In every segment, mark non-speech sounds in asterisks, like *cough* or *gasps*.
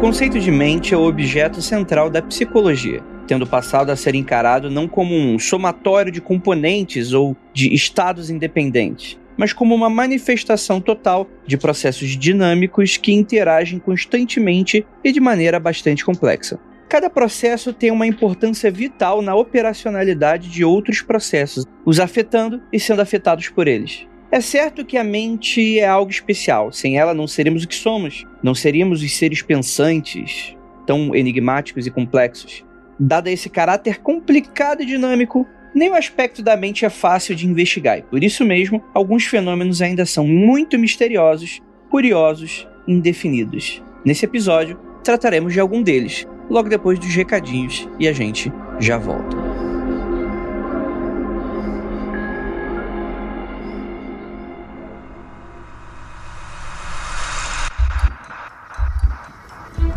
conceito de mente é o objeto central da psicologia, tendo passado a ser encarado não como um somatório de componentes ou de estados independentes, mas como uma manifestação total de processos dinâmicos que interagem constantemente e de maneira bastante complexa. Cada processo tem uma importância vital na operacionalidade de outros processos, os afetando e sendo afetados por eles. É certo que a mente é algo especial. Sem ela, não seríamos o que somos. Não seríamos os seres pensantes, tão enigmáticos e complexos. Dado esse caráter complicado e dinâmico, nem o aspecto da mente é fácil de investigar. E por isso mesmo, alguns fenômenos ainda são muito misteriosos, curiosos indefinidos. Nesse episódio, trataremos de algum deles, logo depois dos recadinhos, e a gente já volta.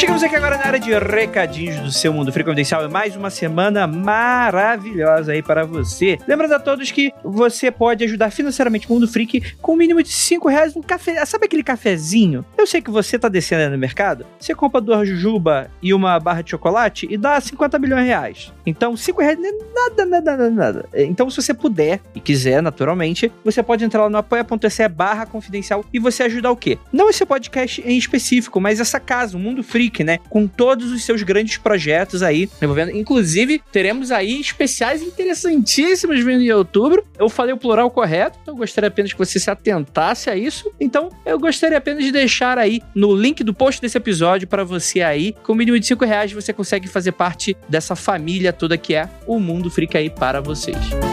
Chegamos aqui agora na área de recadinhos do seu Mundo Free Confidencial. É mais uma semana maravilhosa aí para você. Lembrando a todos que você pode ajudar financeiramente o Mundo Freak com o um mínimo de 5 reais no café. Sabe aquele cafezinho? Eu sei que você tá descendo aí no mercado. Você compra duas jujuba e uma barra de chocolate e dá 50 milhões de reais. Então, 5 reais não é nada, nada, nada, nada. Então, se você puder e quiser, naturalmente, você pode entrar lá no apoia.se barra confidencial e você ajudar o quê? Não esse podcast em específico, mas essa casa, o Mundo Freak Né? Com todos os seus grandes projetos aí envolvendo. Inclusive, teremos aí especiais interessantíssimos vindo em outubro. Eu falei o plural correto, então eu gostaria apenas que você se atentasse a isso. Então, eu gostaria apenas de deixar aí no link do post desse episódio para você aí. Com o mínimo de 5 reais, você consegue fazer parte dessa família toda que é o Mundo Freak aí para vocês.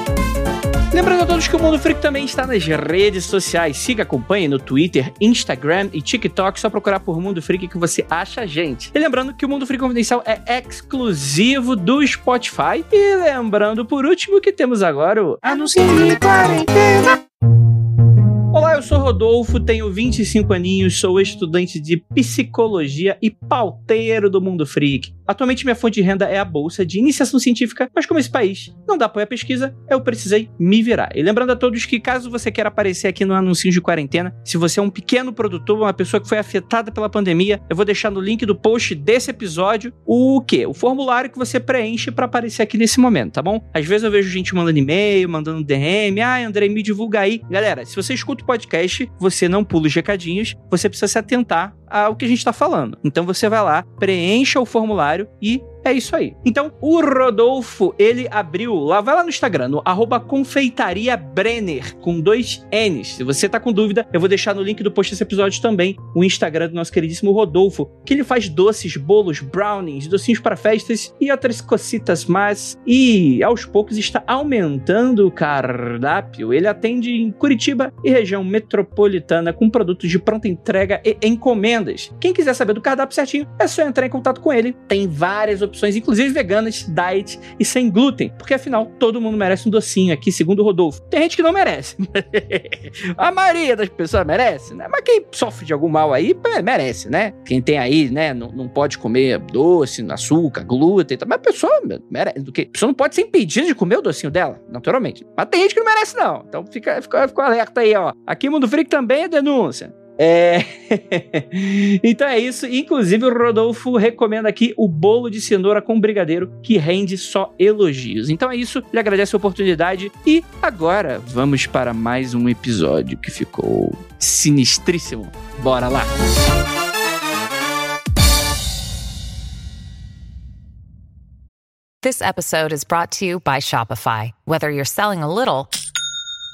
Lembrando a todos que o Mundo Freak também está nas redes sociais. Siga, acompanhe no Twitter, Instagram e TikTok. Só procurar por Mundo Freak que você acha a gente. E lembrando que o Mundo Freak Confidencial é exclusivo do Spotify. E lembrando, por último, que temos agora o Anúncio de Quarentena. Olá, eu sou Rodolfo, tenho 25 aninhos, sou estudante de psicologia e pauteiro do Mundo Freak. Atualmente minha fonte de renda é a bolsa de iniciação científica, mas como esse país não dá apoio à pesquisa, eu precisei me virar. E lembrando a todos que caso você queira aparecer aqui no anúncio de quarentena, se você é um pequeno produtor, uma pessoa que foi afetada pela pandemia, eu vou deixar no link do post desse episódio o quê? O formulário que você preenche para aparecer aqui nesse momento, tá bom? Às vezes eu vejo gente mandando e-mail, mandando DM, ah, Andrei, me divulga aí. Galera, se você escuta o podcast, você não pula os recadinhos, você precisa se atentar ao que a gente está falando. Então você vai lá, preencha o formulário e é isso aí. Então, o Rodolfo, ele abriu lá, vai lá no Instagram, no arroba confeitaria Brenner, com dois N's. Se você tá com dúvida, eu vou deixar no link do post desse episódio também o Instagram do nosso queridíssimo Rodolfo, que ele faz doces, bolos, brownies, docinhos para festas e outras cocitas mais. E aos poucos está aumentando o cardápio. Ele atende em Curitiba e região metropolitana com produtos de pronta entrega e encomendas. Quem quiser saber do cardápio certinho, é só entrar em contato com ele. Tem várias opções opções, inclusive veganas, diet e sem glúten, porque afinal todo mundo merece um docinho aqui, segundo o Rodolfo. Tem gente que não merece. *laughs* a maioria das pessoas merece, né? Mas quem sofre de algum mal aí, merece, né? Quem tem aí, né, não, não pode comer doce, açúcar, glúten, mas a pessoa merece. A pessoa não pode ser impedida de comer o docinho dela, naturalmente. Mas tem gente que não merece, não. Então fica, fica, fica alerta aí, ó. Aqui Mundo Freak também é denúncia. É... *laughs* então é isso. Inclusive, o Rodolfo recomenda aqui o bolo de cenoura com brigadeiro, que rende só elogios. Então é isso. Ele agradece a oportunidade. E agora vamos para mais um episódio que ficou sinistríssimo. Bora lá! This episode is brought to you by Shopify. Whether you're selling a little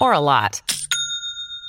or a lot.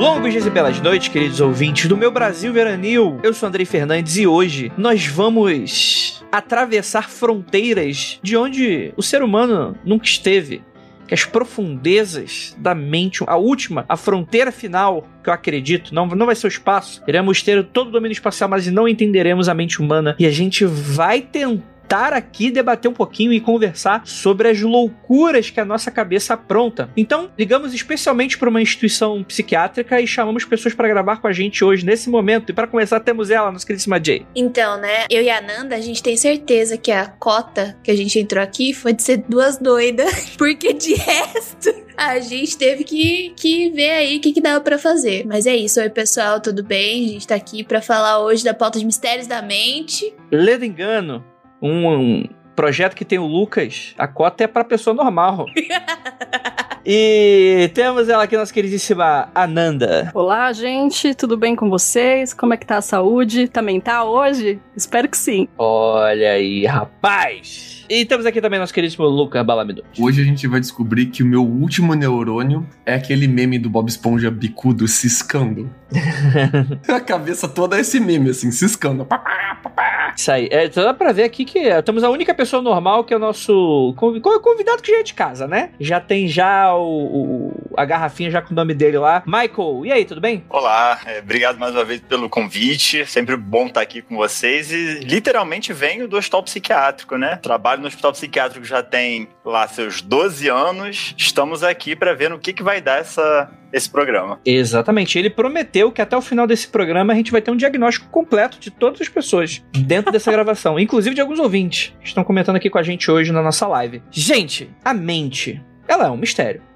Longos dias e belas noites, queridos ouvintes do meu Brasil Veranil. Eu sou Andrei Fernandes e hoje nós vamos atravessar fronteiras de onde o ser humano nunca esteve. Que as profundezas da mente, a última, a fronteira final, que eu acredito, não, não vai ser o espaço. Iremos ter todo o domínio espacial, mas não entenderemos a mente humana. E a gente vai tentar sentar aqui, debater um pouquinho e conversar sobre as loucuras que a nossa cabeça apronta. Então, ligamos especialmente para uma instituição psiquiátrica e chamamos pessoas para gravar com a gente hoje, nesse momento. E para começar, temos ela, nossa queridíssima Jay. Então, né, eu e a Nanda, a gente tem certeza que a cota que a gente entrou aqui foi de ser duas doidas, *laughs* porque de resto a gente teve que, que ver aí o que, que dava para fazer. Mas é isso, oi pessoal, tudo bem? A gente tá aqui para falar hoje da pauta de mistérios da mente. Ledo engano, um, um projeto que tem o Lucas, a cota é pra pessoa normal. *laughs* E temos ela aqui, nossa queridíssima Ananda. Olá, gente, tudo bem com vocês? Como é que tá a saúde? Também tá hoje? Espero que sim. Olha aí, rapaz. E temos aqui também nosso queridíssimo Lucas Balamido. Hoje a gente vai descobrir que o meu último neurônio é aquele meme do Bob Esponja bicudo ciscando. *laughs* a cabeça toda é esse meme, assim, ciscando. Isso aí. É, então dá pra ver aqui que temos a única pessoa normal que é o nosso convidado que já é de casa, né? Já tem já o, o a garrafinha já com o nome dele lá. Michael, e aí, tudo bem? Olá, é, obrigado mais uma vez pelo convite. Sempre bom estar aqui com vocês. E literalmente venho do hospital psiquiátrico, né? Trabalho no hospital psiquiátrico já tem lá seus 12 anos. Estamos aqui para ver no que, que vai dar essa, esse programa. Exatamente. Ele prometeu que até o final desse programa a gente vai ter um diagnóstico completo de todas as pessoas dentro dessa *laughs* gravação, inclusive de alguns ouvintes que estão comentando aqui com a gente hoje na nossa live. Gente, a mente, ela é um mistério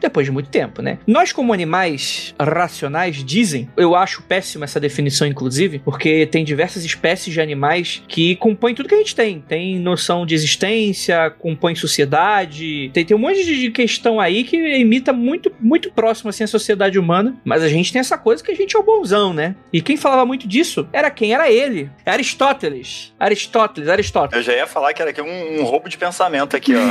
depois de muito tempo, né? Nós, como animais racionais, dizem, eu acho péssima essa definição, inclusive, porque tem diversas espécies de animais que compõem tudo que a gente tem. Tem noção de existência, compõem sociedade, tem, tem um monte de questão aí que imita muito, muito próximo assim a sociedade humana, mas a gente tem essa coisa que a gente é o bonzão, né? E quem falava muito disso era quem? Era ele. Aristóteles. Aristóteles, Aristóteles. Eu já ia falar que era aqui um, um roubo de pensamento aqui, ó.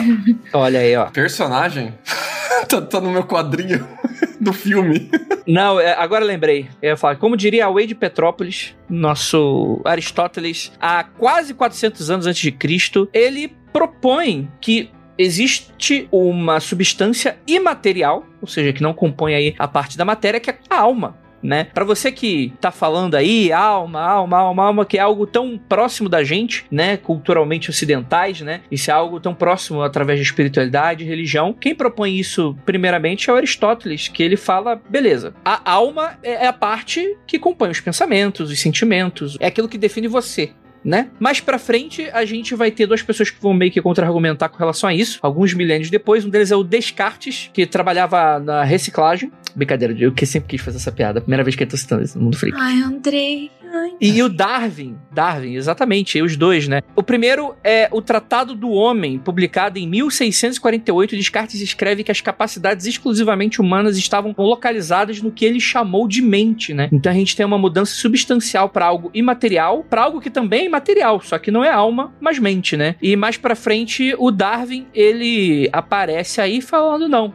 *laughs* Olha aí, ó. Personagem? *laughs* tá, tá no meu quadrinho *laughs* do filme. Não, é, agora lembrei. Eu ia falar, como diria a Wade Petrópolis, nosso Aristóteles, há quase 400 anos antes de Cristo, ele propõe que existe uma substância imaterial, ou seja, que não compõe aí a parte da matéria, que é a alma né? Para você que tá falando aí, alma, alma, alma, alma, que é algo tão próximo da gente, né? Culturalmente ocidentais, né? Isso é algo tão próximo através de espiritualidade, religião. Quem propõe isso, primeiramente, é o Aristóteles, que ele fala, beleza, a alma é a parte que compõe os pensamentos, os sentimentos, é aquilo que define você né? Mais pra frente, a gente vai ter duas pessoas que vão meio que contra-argumentar com relação a isso, alguns milênios depois. Um deles é o Descartes, que trabalhava na reciclagem. Brincadeira, eu que sempre quis fazer essa piada. Primeira vez que eu tô citando isso no Mundo Freak. Ai, Andrei. E o Darwin, Darwin, exatamente, os dois, né? O primeiro é o Tratado do Homem, publicado em 1648. Descartes escreve que as capacidades exclusivamente humanas estavam localizadas no que ele chamou de mente, né? Então a gente tem uma mudança substancial para algo imaterial, para algo que também é imaterial, só que não é alma, mas mente, né? E mais para frente, o Darwin, ele aparece aí falando não,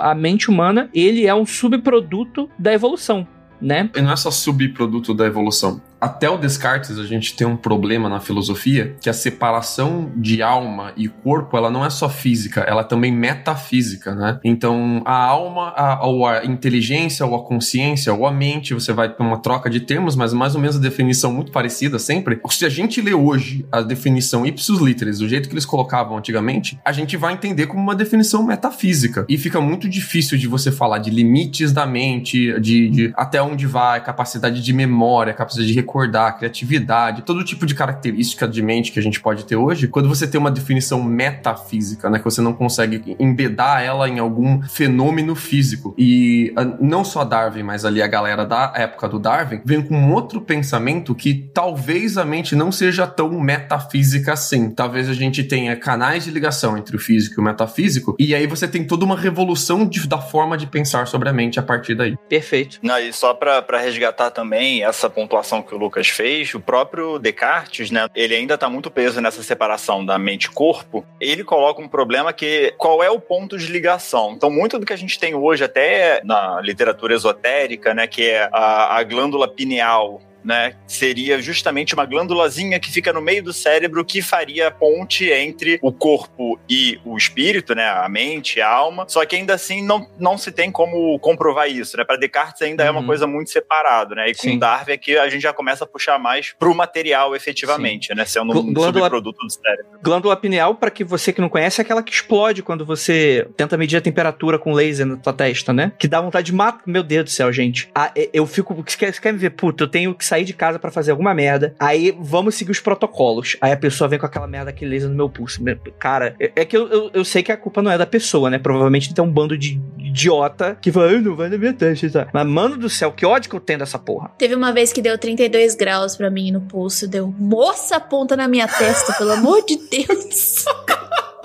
a mente humana, ele é um subproduto da evolução né? E não é só subproduto da evolução até o Descartes a gente tem um problema na filosofia que a separação de alma e corpo ela não é só física, ela é também metafísica, né? Então a alma, a, ou a inteligência, ou a consciência, ou a mente, você vai ter uma troca de termos, mas mais ou menos a definição muito parecida sempre. Se a gente lê hoje a definição ipsus literis, do jeito que eles colocavam antigamente, a gente vai entender como uma definição metafísica e fica muito difícil de você falar de limites da mente, de, de até onde vai, capacidade de memória, capacidade de acordar, criatividade, todo tipo de característica de mente que a gente pode ter hoje, quando você tem uma definição metafísica, né, que você não consegue embedar ela em algum fenômeno físico. E ah, não só Darwin, mas ali a galera da época do Darwin, vem com um outro pensamento que talvez a mente não seja tão metafísica assim. Talvez a gente tenha canais de ligação entre o físico e o metafísico, e aí você tem toda uma revolução de, da forma de pensar sobre a mente a partir daí. Perfeito. Não, e só para resgatar também essa pontuação que o Lucas fez, o próprio Descartes, né, ele ainda está muito preso nessa separação da mente-corpo. Ele coloca um problema que qual é o ponto de ligação? Então, muito do que a gente tem hoje, até na literatura esotérica, né, que é a, a glândula pineal, né? Seria justamente uma glândulazinha que fica no meio do cérebro que faria ponte entre o corpo e o espírito, né? A mente, a alma. Só que ainda assim não, não se tem como comprovar isso, né? Para Descartes ainda uhum. é uma uhum. coisa muito separada, né? E com Sim. Darwin é que a gente já começa a puxar mais pro material efetivamente, Sim. né? Sendo um glândula, subproduto do cérebro. Glândula pineal, para que você que não conhece, é aquela que explode quando você tenta medir a temperatura com laser na tua testa, né? Que dá vontade de matar. Meu Deus do céu, gente. Ah, eu fico. Você quer, você quer me ver? Puta, eu tenho que sair sair de casa para fazer alguma merda. Aí vamos seguir os protocolos. Aí a pessoa vem com aquela merda que laser no meu pulso. Cara, é, é que eu, eu, eu, sei que a culpa não é da pessoa, né? Provavelmente tem um bando de idiota que fala, não vai na minha testa, tá? Mas, mano do céu, que ódio que eu tenho dessa porra. Teve uma vez que deu 32 graus para mim no pulso. Deu moça ponta na minha testa, pelo amor de Deus. *laughs*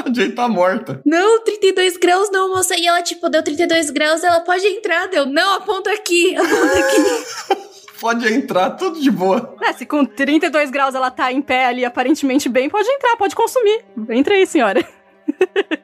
A Jay tá morta. Não, 32 graus não, moça. E ela, tipo, deu 32 graus, ela pode entrar. Deu, não, aponta aqui, aponta aqui. *laughs* pode entrar, tudo de boa. É, se com 32 graus ela tá em pé ali, aparentemente bem, pode entrar, pode consumir. Entra aí, senhora.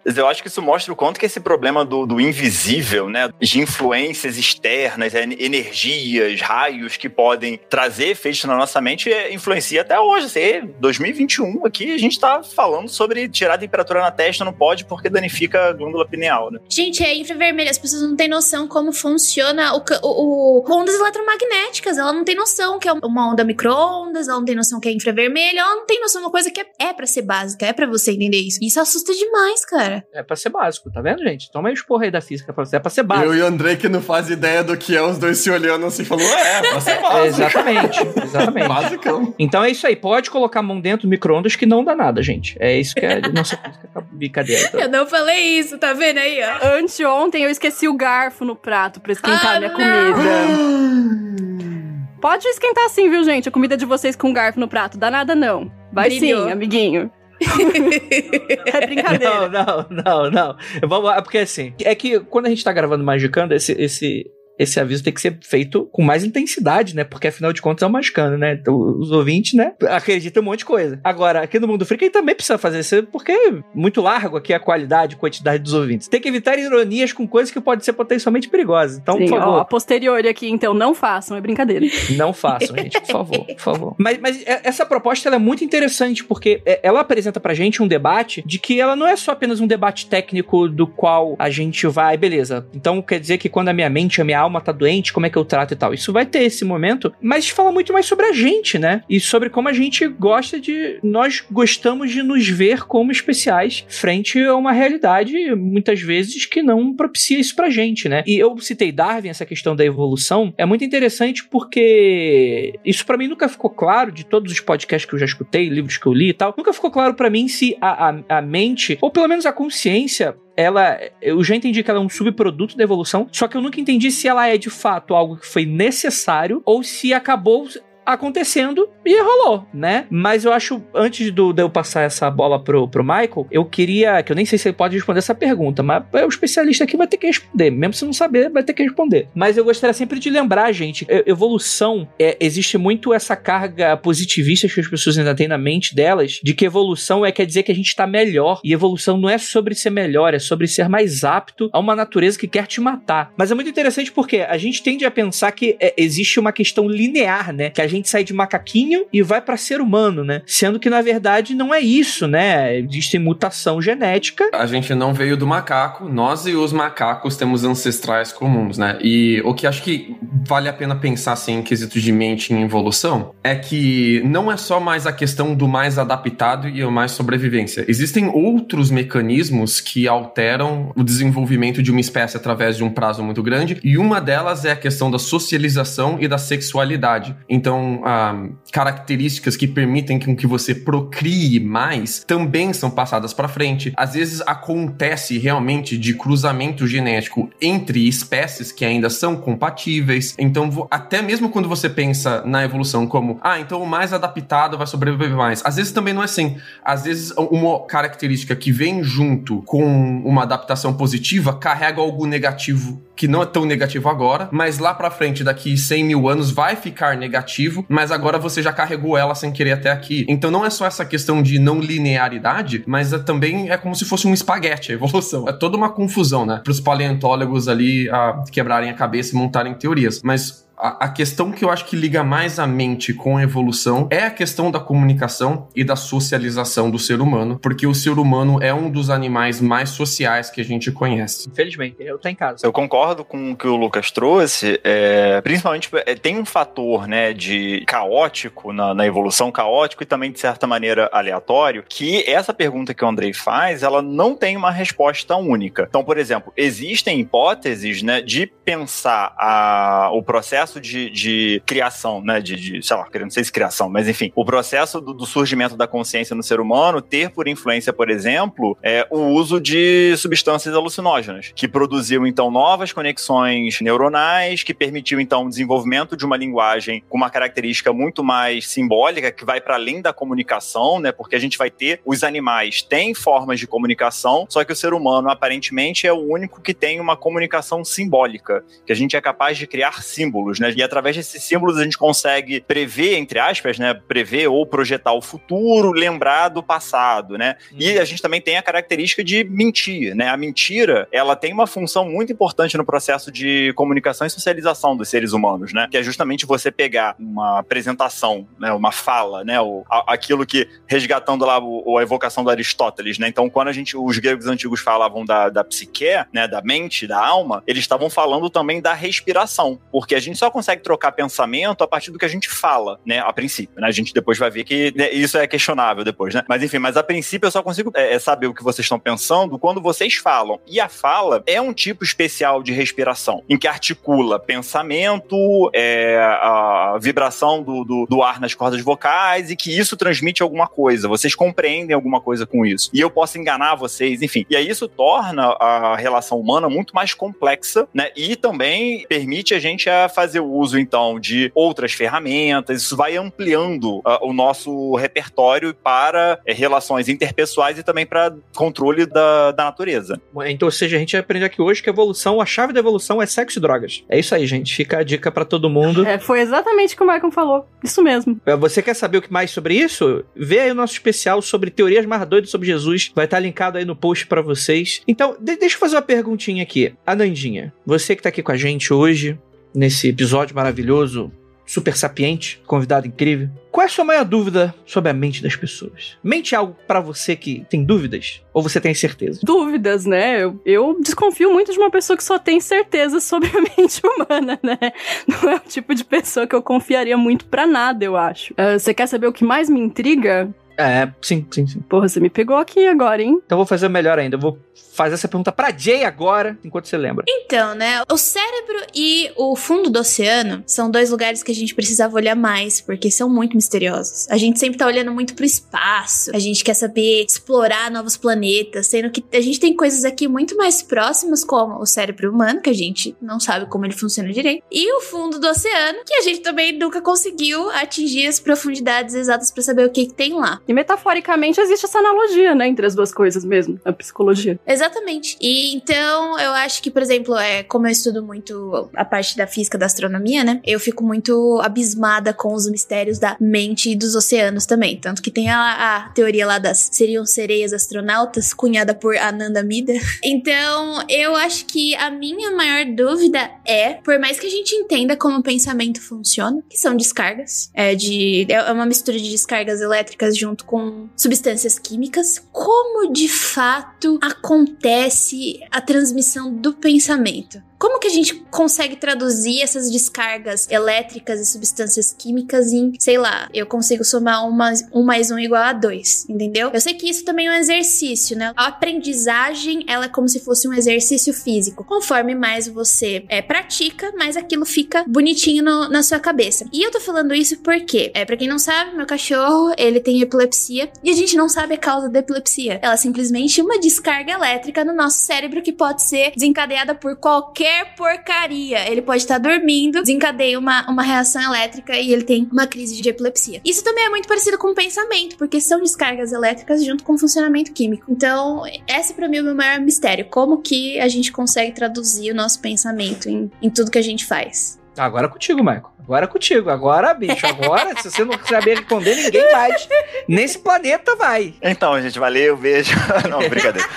Eu acho que isso mostra o quanto que esse problema do, do invisível, né, de influências externas, energias, raios que podem trazer efeitos na nossa mente, é, influencia até hoje. Assim, 2021 aqui a gente tá falando sobre tirar a temperatura na testa, não pode porque danifica a glândula pineal, né? Gente, é infravermelho, as pessoas não têm noção como funciona o, o, o ondas eletromagnéticas, ela não tem noção que é uma onda micro-ondas, ela não tem noção que é infravermelho, ela não tem noção de uma coisa que é, é para ser básica, é para você entender isso. Isso assusta demais demais, cara. É pra ser básico, tá vendo, gente? Toma aí os porra aí da física pra você. É pra ser básico. Eu e o André que não faz ideia do que é, os dois se olhando assim, falou, é, é pra ser *laughs* básico. exatamente, exatamente. Basicão. Então é isso aí, pode colocar a mão dentro do micro-ondas que não dá nada, gente. É isso que é nossa física brincadeira. Então. Eu não falei isso, tá vendo aí, ó? Anteontem eu esqueci o garfo no prato pra esquentar ah, minha não. comida. *gasps* Pode esquentar assim, viu, gente? A comida de vocês com garfo no prato. Dá nada, não. Vai Brilhou. sim, amiguinho. *laughs* é brincadeira. Não, não, não, não. Vamos lá, porque assim, é que quando a gente tá gravando Magicando, esse, esse, esse aviso tem que ser feito com mais intensidade, né? Porque afinal de contas é o Magicando, né? Então, os ouvintes, né, acreditam um monte de coisa. Agora, aqui no Mundo Freak, a gente também precisa fazer isso, porque é muito largo aqui a qualidade e quantidade dos ouvintes. Tem que evitar ironias com coisas que podem ser potencialmente perigosas. Então, Sim, por favor. Ó, a posteriori aqui, então, não façam, é brincadeira. *laughs* Não façam, gente, por favor, por favor. Mas, mas é, essa proposta é muito interessante, porque é, ela apresenta pra gente um debate de que ela não é só apenas um debate técnico do qual a gente vai, beleza. Então quer dizer que quando a minha mente, a minha alma tá doente, como é que eu trato e tal. Isso vai ter esse momento, mas fala muito mais sobre a gente, né? E sobre como a gente gosta de. Nós gostamos de nos ver como especiais frente a uma realidade, muitas vezes, que não propicia isso pra gente, né? E eu citei Darwin, essa questão da evolução, é muito interessante porque isso para mim nunca ficou claro de todos os podcasts que eu já escutei, livros que eu li e tal, nunca ficou claro para mim se a, a, a mente, ou pelo menos a consciência, ela. Eu já entendi que ela é um subproduto da evolução, só que eu nunca entendi se ela é de fato algo que foi necessário ou se acabou acontecendo e rolou, né? Mas eu acho, antes do, de eu passar essa bola pro, pro Michael, eu queria, que eu nem sei se ele pode responder essa pergunta, mas o especialista aqui vai ter que responder, mesmo se não saber, vai ter que responder. Mas eu gostaria sempre de lembrar, gente, evolução, é, existe muito essa carga positivista que as pessoas ainda têm na mente delas, de que evolução é quer dizer que a gente tá melhor, e evolução não é sobre ser melhor, é sobre ser mais apto a uma natureza que quer te matar. Mas é muito interessante porque a gente tende a pensar que é, existe uma questão linear, né? Que a gente gente sai de macaquinho e vai para ser humano, né? Sendo que na verdade não é isso, né? Existe mutação genética. A gente não veio do macaco, nós e os macacos temos ancestrais comuns, né? E o que acho que vale a pena pensar assim em quesito de mente em evolução é que não é só mais a questão do mais adaptado e o mais sobrevivência. Existem outros mecanismos que alteram o desenvolvimento de uma espécie através de um prazo muito grande, e uma delas é a questão da socialização e da sexualidade. Então, ah, características que permitem que você procrie mais também são passadas para frente. Às vezes acontece realmente de cruzamento genético entre espécies que ainda são compatíveis. Então, até mesmo quando você pensa na evolução como, ah, então o mais adaptado vai sobreviver mais. Às vezes também não é assim. Às vezes uma característica que vem junto com uma adaptação positiva carrega algo negativo que não é tão negativo agora, mas lá pra frente, daqui 100 mil anos, vai ficar negativo, mas agora você já carregou ela sem querer até aqui. Então não é só essa questão de não linearidade, mas é, também é como se fosse um espaguete, a evolução. É toda uma confusão, né? Para os paleontólogos ali a quebrarem a cabeça e montarem teorias. Mas a, a, questão que eu acho que liga mais a mente com a evolução é a questão da comunicação e da socialização do ser humano, porque o ser humano é um dos animais mais sociais que a gente conhece. Infelizmente, eu tô em casa. Eu concordo com o que o Lucas trouxe, é, principalmente é, tem um fator né, de caótico na, na, evolução, caótico e também, de certa maneira, aleatório, que essa pergunta que o Andrei faz, ela não tem uma resposta única. Então, por exemplo, existem hipóteses né, de pensar a, o processo processo de, de criação, né? De, de, sei lá, não sei se criação, mas enfim, o processo do, do, surgimento da consciência no ser humano ter por influência, por exemplo, é, o uso de substâncias alucinógenas, que produziam então novas conexões neuronais, que permitiu então o desenvolvimento de uma linguagem com uma característica muito mais simbólica, que vai para além da comunicação, né? Porque a gente vai ter os animais têm formas de comunicação, só que o ser humano aparentemente é o único que tem uma comunicação simbólica, que a gente é capaz de criar símbolos símbolos, né? E através desses símbolos a gente consegue prever, entre aspas, né? Prever ou projetar o futuro, lembrar do passado, né? Uhum. E a gente também tem a característica de mentir, né? A mentira, ela tem uma função muito importante no processo de comunicação e socialização dos seres humanos, né? Que é justamente você pegar uma apresentação, né? Uma fala, né? O, aquilo que, resgatando lá o, a evocação do Aristóteles, né? Então, quando a gente, os gregos antigos falavam da, da psique, né? Da mente, da alma, eles estavam falando também da respiração, porque a gente só só consegue trocar pensamento a partir do que a gente fala, né? A princípio, né? A gente depois vai ver que né, isso é questionável depois, né? Mas enfim, mas a princípio eu só consigo é, é, saber o que vocês estão pensando quando vocês falam. E a fala é um tipo especial de respiração, em que articula pensamento, é, a vibração do, do, do ar nas cordas vocais e que isso transmite alguma coisa. Vocês compreendem alguma coisa com isso. E eu posso enganar vocês, enfim. E aí isso torna a relação humana muito mais complexa, né? E também permite a gente a fazer fazer o uso, então, de outras ferramentas, isso vai ampliando uh, o nosso repertório para uh, relações interpessoais e também para controle da, da natureza. Então, ou seja, a gente aprende aqui hoje que a evolução, a chave da evolução é sexo e drogas. É isso aí, gente. Fica a dica para todo mundo. É, foi exatamente o que o Michael falou. Isso mesmo. É, você quer saber o que mais sobre isso? Vê aí o nosso especial sobre teorias mais doidas sobre Jesus. Vai estar linkado aí no post para vocês. Então, de deixa eu fazer uma perguntinha aqui. Anandinha, você que tá aqui com a gente hoje, nesse episódio maravilhoso, super sapiente, convidado incrível. Qual é a sua maior dúvida sobre a mente das pessoas? Mente algo para você que tem dúvidas? Ou você tem certeza? Dúvidas, né? Eu, eu, desconfio muito de uma pessoa que só tem certeza sobre a *laughs* mente humana, né? Não é o tipo de pessoa que eu confiaria muito para nada, eu acho. Uh, você quer saber o que mais me intriga? É, sim, sim, sim. Porra, você me pegou aqui agora, hein? Então vou fazer melhor ainda. Eu vou fazer essa pergunta pra Jay agora, enquanto você lembra. Então, né? O cérebro e o fundo do oceano são dois lugares que a gente precisava olhar mais, porque são muito misteriosos. A gente sempre tá olhando muito pro espaço, a gente quer saber explorar novos planetas, sendo que a gente tem coisas aqui muito mais próximas, como o cérebro humano, que a gente não sabe como ele funciona direito, e o fundo do oceano, que a gente também nunca conseguiu atingir as profundidades exatas para saber o que, que tem lá. E metaforicamente existe essa analogia, né, entre as duas coisas mesmo, a psicologia. Exatamente. E então eu acho que, por exemplo, é, como eu estudo muito a parte da física da astronomia, né? Eu fico muito abismada com os mistérios da mente e dos oceanos também. Tanto que tem a, a teoria lá das seriam sereias astronautas, cunhada por Ananda Mida. *laughs* Então, eu acho que a minha maior dúvida é, por mais que a gente entenda como o pensamento funciona, que são descargas, é de é uma mistura de descargas elétricas junto junto com substâncias químicas. Como de fato acontece a transmissão do pensamento? Como que a gente consegue traduzir essas descargas elétricas e substâncias químicas em, sei lá, eu consigo somar um mais um, igual a dois, entendeu? Eu sei que isso também é um exercício, né? A aprendizagem, ela é como se fosse um exercício físico. Conforme mais você é, pratica, mais aquilo fica bonitinho no, na sua cabeça. E eu tô falando isso porque, é, para quem não sabe, meu cachorro, ele tem epilepsia e a gente não sabe a causa da epilepsia. Ela é simplesmente uma descarga elétrica no nosso cérebro que pode ser desencadeada por qualquer qualquer porcaria. Ele pode estar dormindo, desencadeia uma, uma reação elétrica e ele tem uma crise de epilepsia. Isso também é muito parecido com o pensamento, porque são descargas elétricas junto com o funcionamento químico. Então, esse para mim é o meu maior mistério. Como que a gente consegue traduzir o nosso pensamento em, em tudo que a gente faz? Agora contigo, Michael. Agora é contigo. Agora, bicho, agora, se você não saber responder, ninguém mais nesse planeta vai. Então, gente, valeu, beijo. *laughs* não, brincadeira.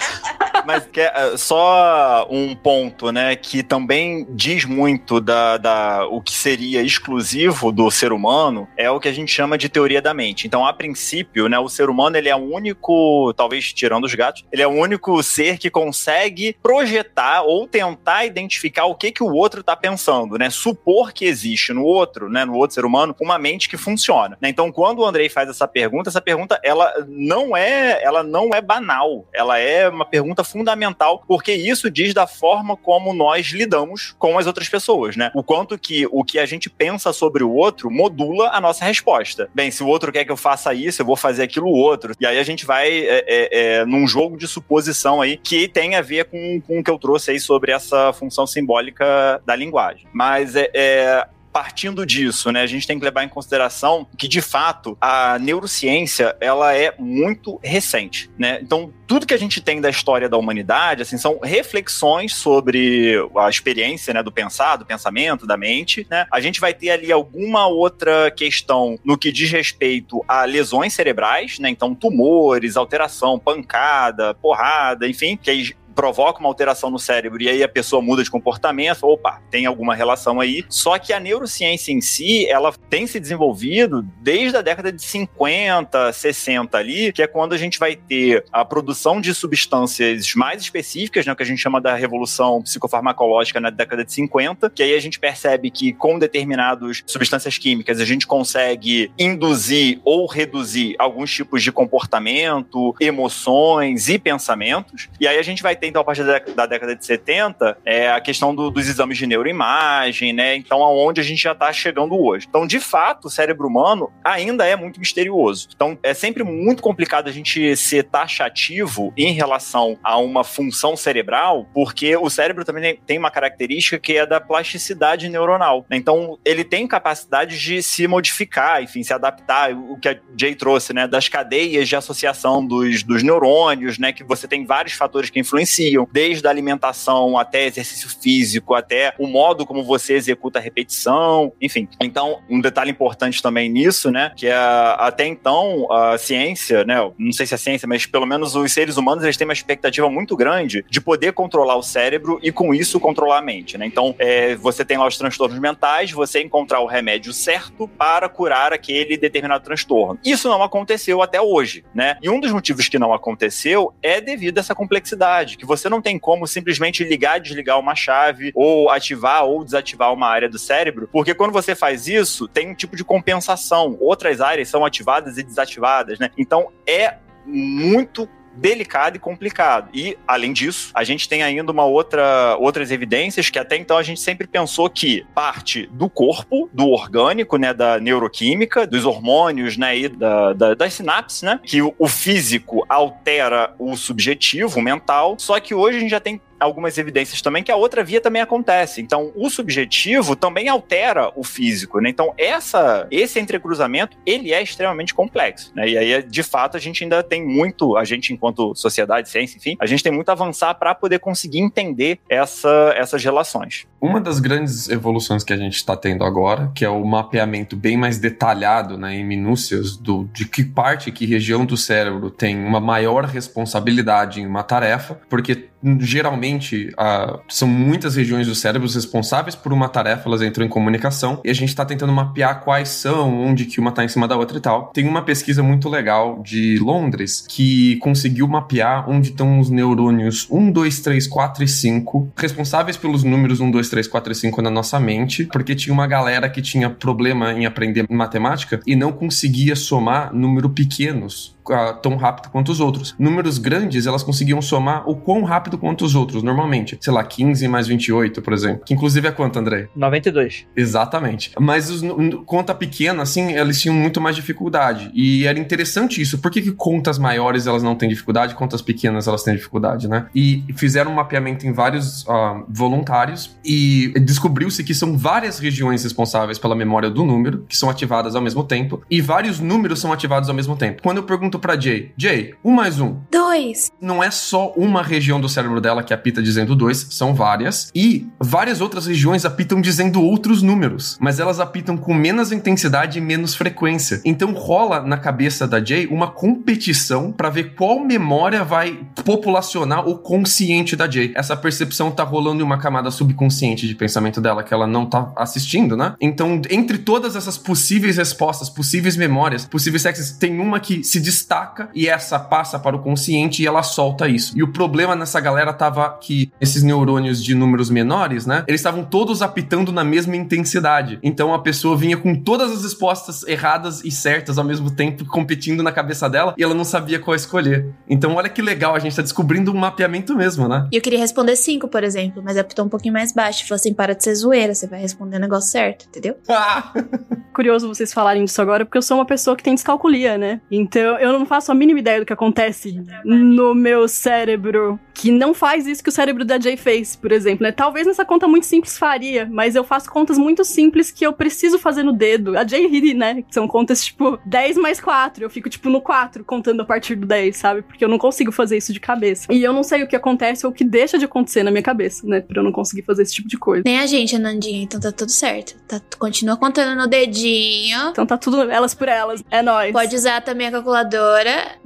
Mas que, é, só um ponto, né, que também diz muito da, da o que seria exclusivo do ser humano é o que a gente chama de teoria da mente. Então, a princípio, né, o ser humano ele é o único, talvez tirando os gatos, ele é o único ser que consegue projetar ou tentar identificar o que que o outro está pensando, né? Supor que existe no outro outro, né, no outro ser humano, uma mente que funciona. Né? Então, quando o Andrei faz essa pergunta, essa pergunta ela não é, ela não é banal, ela é uma pergunta fundamental, porque isso diz da forma como nós lidamos com as outras pessoas, né? O quanto que o que a gente pensa sobre o outro modula a nossa resposta. Bem, se o outro quer que eu faça isso, eu vou fazer aquilo outro. E aí a gente vai é, é, é, num jogo de suposição aí que tem a ver com, com o que eu trouxe aí sobre essa função simbólica da linguagem. Mas é, é partindo disso, né, a gente tem que levar em consideração que, de fato, a neurociência ela é muito recente, né? Então, tudo que a gente tem da história da humanidade, assim, são reflexões sobre a experiência, né, do pensar, do pensamento, da mente, né? A gente vai ter ali alguma outra questão no que diz respeito a lesões cerebrais, né? Então, tumores, alteração, pancada, porrada, enfim, que provoca uma alteração no cérebro e aí a pessoa muda de comportamento, opa, tem alguma relação aí. Só que a neurociência em si, ela tem se desenvolvido desde a década de 50, 60 ali, que é quando a gente vai ter a produção de substâncias mais específicas, né, que a gente chama da revolução psicofarmacológica na década de 50, que aí a gente percebe que com determinadas substâncias químicas a gente consegue induzir ou reduzir alguns tipos de comportamento, emoções e pensamentos. E aí a gente vai então, a partir da, da década de 70, é a questão do, dos exames de neuroimagem, né? Então, aonde a gente já está chegando hoje. Então, de fato, o cérebro humano ainda é muito misterioso. Então, é sempre muito complicado a gente ser taxativo em relação a uma função cerebral, porque o cérebro também tem uma característica que é da plasticidade neuronal. Então, ele tem capacidade de se modificar, enfim, se adaptar, o que a Jay trouxe, né? Das cadeias de associação dos, dos neurônios, né? Que você tem vários fatores que influenciam influenciam, desde a alimentação até exercício físico, até o modo como você executa a repetição, enfim. Então, um detalhe importante também nisso, né, que é até então a ciência, né, não sei se é ciência, mas pelo menos os seres humanos eles têm uma expectativa muito grande de poder controlar o cérebro e com isso controlar a mente, né? Então, é, você tem lá os transtornos mentais, você encontrar o remédio certo para curar aquele determinado transtorno. Isso não aconteceu até hoje, né? E um dos motivos que não aconteceu é devido a essa complexidade que você não tem como simplesmente ligar e desligar uma chave, ou ativar ou desativar uma área do cérebro, porque quando você faz isso, tem um tipo de compensação. Outras áreas são ativadas e desativadas, né? Então é muito delicado e complicado. E, além disso, a gente tem ainda uma outra, outras evidências que até então a gente sempre pensou que parte do corpo, do orgânico, né, da neuroquímica, dos hormônios, né, e da, da, das sinapses, né, que o, o físico altera o subjetivo, o mental, só que hoje a gente já tem algumas evidências também que a outra via também acontece. Então, o subjetivo também altera o físico, né? Então, essa, esse entrecruzamento, ele é extremamente complexo, né? E aí, de fato, a gente ainda tem muito, a gente enquanto sociedade, ciência, enfim, a gente tem muito a avançar para poder conseguir entender essa, essas relações. Uma das grandes evoluções que a gente está tendo agora, que é o mapeamento bem mais detalhado, né, em minúcias, do, de que parte, que região do cérebro tem uma maior responsabilidade em uma tarefa, porque geralmente normalmente uh, são muitas regiões do cérebro responsáveis por uma tarefa, elas entram em comunicação e a gente está tentando mapear quais são, onde que uma está em cima da outra e tal. Tem uma pesquisa muito legal de Londres que conseguiu mapear onde estão os neurônios 1, 2, 3, 4 e 5, responsáveis pelos números 1, 2, 3, 4 e 5 na nossa mente, porque tinha uma galera que tinha problema em aprender matemática e não conseguia somar número pequenos tão rápido quanto os outros. Números grandes, elas conseguiam somar o quão rápido quanto os outros, normalmente. Sei lá, 15 mais 28, por exemplo. Que inclusive é quanto, André? 92. Exatamente. Mas os, conta pequena, assim, eles tinham muito mais dificuldade. E era interessante isso. Por que, que contas maiores elas não têm dificuldade, contas pequenas elas têm dificuldade, né? E fizeram um mapeamento em vários uh, voluntários e descobriu-se que são várias regiões responsáveis pela memória do número, que são ativadas ao mesmo tempo, e vários números são ativados ao mesmo tempo. Quando eu pergunto pra Jay, Jay, um mais um. Dois. Não é só uma região do cérebro dela que apita dizendo dois, são várias. E várias outras regiões apitam dizendo outros números. Mas elas apitam com menos intensidade e menos frequência. Então rola na cabeça da Jay uma competição para ver qual memória vai populacionar o consciente da Jay. Essa percepção tá rolando em uma camada subconsciente de pensamento dela que ela não tá assistindo, né? Então, entre todas essas possíveis respostas, possíveis memórias, possíveis sexos, tem uma que se destaca destaca e essa passa para o consciente e ela solta isso. E o problema nessa galera tava que esses neurônios de números menores, né? Eles estavam todos apitando na mesma intensidade. Então a pessoa vinha com todas as respostas erradas e certas ao mesmo tempo competindo na cabeça dela e ela não sabia qual escolher. Então olha que legal, a gente tá descobrindo um mapeamento mesmo, né? E eu queria responder cinco, por exemplo, mas apitou um pouquinho mais baixo. Falou assim: para de ser zoeira, você vai responder o negócio certo, entendeu? *laughs* Curioso vocês falarem disso agora, porque eu sou uma pessoa que tem descalculia, né? Então eu não faço a mínima ideia do que acontece no meu cérebro que não faz isso que o cérebro da Jay fez, por exemplo, né? Talvez nessa conta muito simples faria, mas eu faço contas muito simples que eu preciso fazer no dedo. A Jay ri, né? São contas tipo 10 mais 4. Eu fico tipo no 4 contando a partir do 10, sabe? Porque eu não consigo fazer isso de cabeça. E eu não sei o que acontece ou o que deixa de acontecer na minha cabeça, né? Pra eu não conseguir fazer esse tipo de coisa. Nem a gente, Anandinha, então tá tudo certo. Tá, continua contando no dedinho. Então tá tudo elas por elas. É nóis. Pode usar também a calculadora,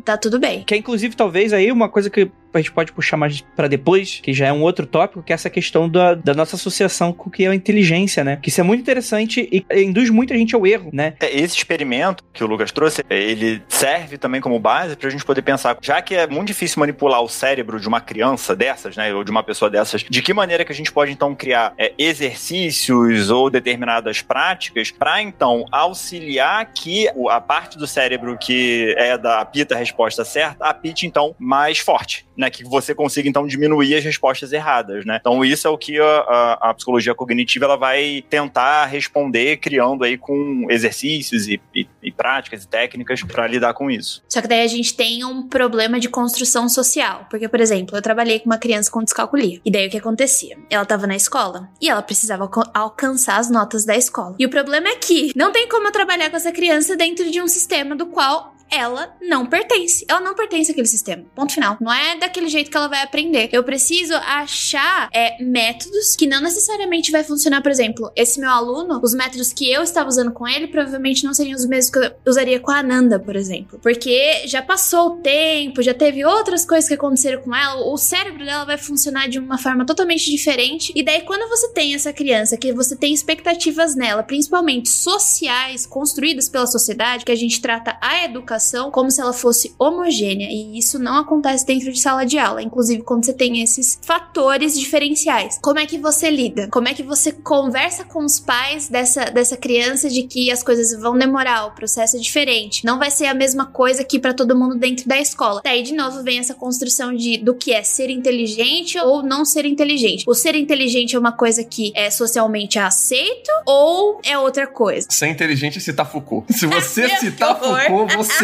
tá tudo bem. Que é inclusive talvez aí uma coisa que a gente pode puxar mais para depois, que já é um outro tópico, que é essa questão da, da nossa associação com o que é a inteligência, né? Que isso é muito interessante e induz muita gente ao erro, né? É, esse experimento que o Lucas trouxe, ele serve também como base pra gente poder pensar, já que é muito difícil manipular o cérebro de uma criança dessas, né, ou de uma pessoa dessas, de que maneira que a gente pode então criar é, exercícios ou determinadas práticas para então auxiliar que a parte do cérebro que é da apita a resposta certa, apite então mais forte, né? Né, que você consiga então diminuir as respostas erradas, né? Então isso é o que a, a, a psicologia cognitiva ela vai tentar responder criando aí com exercícios e, e, e práticas e técnicas para lidar com isso. Só que daí a gente tem um problema de construção social, porque por exemplo, eu trabalhei com uma criança com descalculia. E daí o que acontecia? Ela estava na escola e ela precisava alcançar as notas da escola. E o problema é que não tem como eu trabalhar com essa criança dentro de um sistema do qual ela não pertence. Ela não pertence àquele sistema. Ponto final. Não é daquele jeito que ela vai aprender. Eu preciso achar é, métodos que não necessariamente vai funcionar. Por exemplo, esse meu aluno, os métodos que eu estava usando com ele provavelmente não seriam os mesmos que eu usaria com a Ananda, por exemplo. Porque já passou o tempo, já teve outras coisas que aconteceram com ela, o cérebro dela vai funcionar de uma forma totalmente diferente. E daí, quando você tem essa criança, que você tem expectativas nela, principalmente sociais, construídas pela sociedade, que a gente trata a educação educação como se ela fosse homogênea, e isso não acontece dentro de sala de aula, inclusive quando você tem esses fatores diferenciais. Como é que você lida? Como é que você conversa com os pais dessa, dessa criança de que as coisas vão demorar, o processo é diferente, não vai ser a mesma coisa aqui para todo mundo dentro da escola. Daí de novo vem essa construção de do que é ser inteligente ou não ser inteligente. O ser inteligente é uma coisa que é socialmente aceito ou é outra coisa? Ser inteligente é citar Foucault. Se *laughs* você citar Foucault, você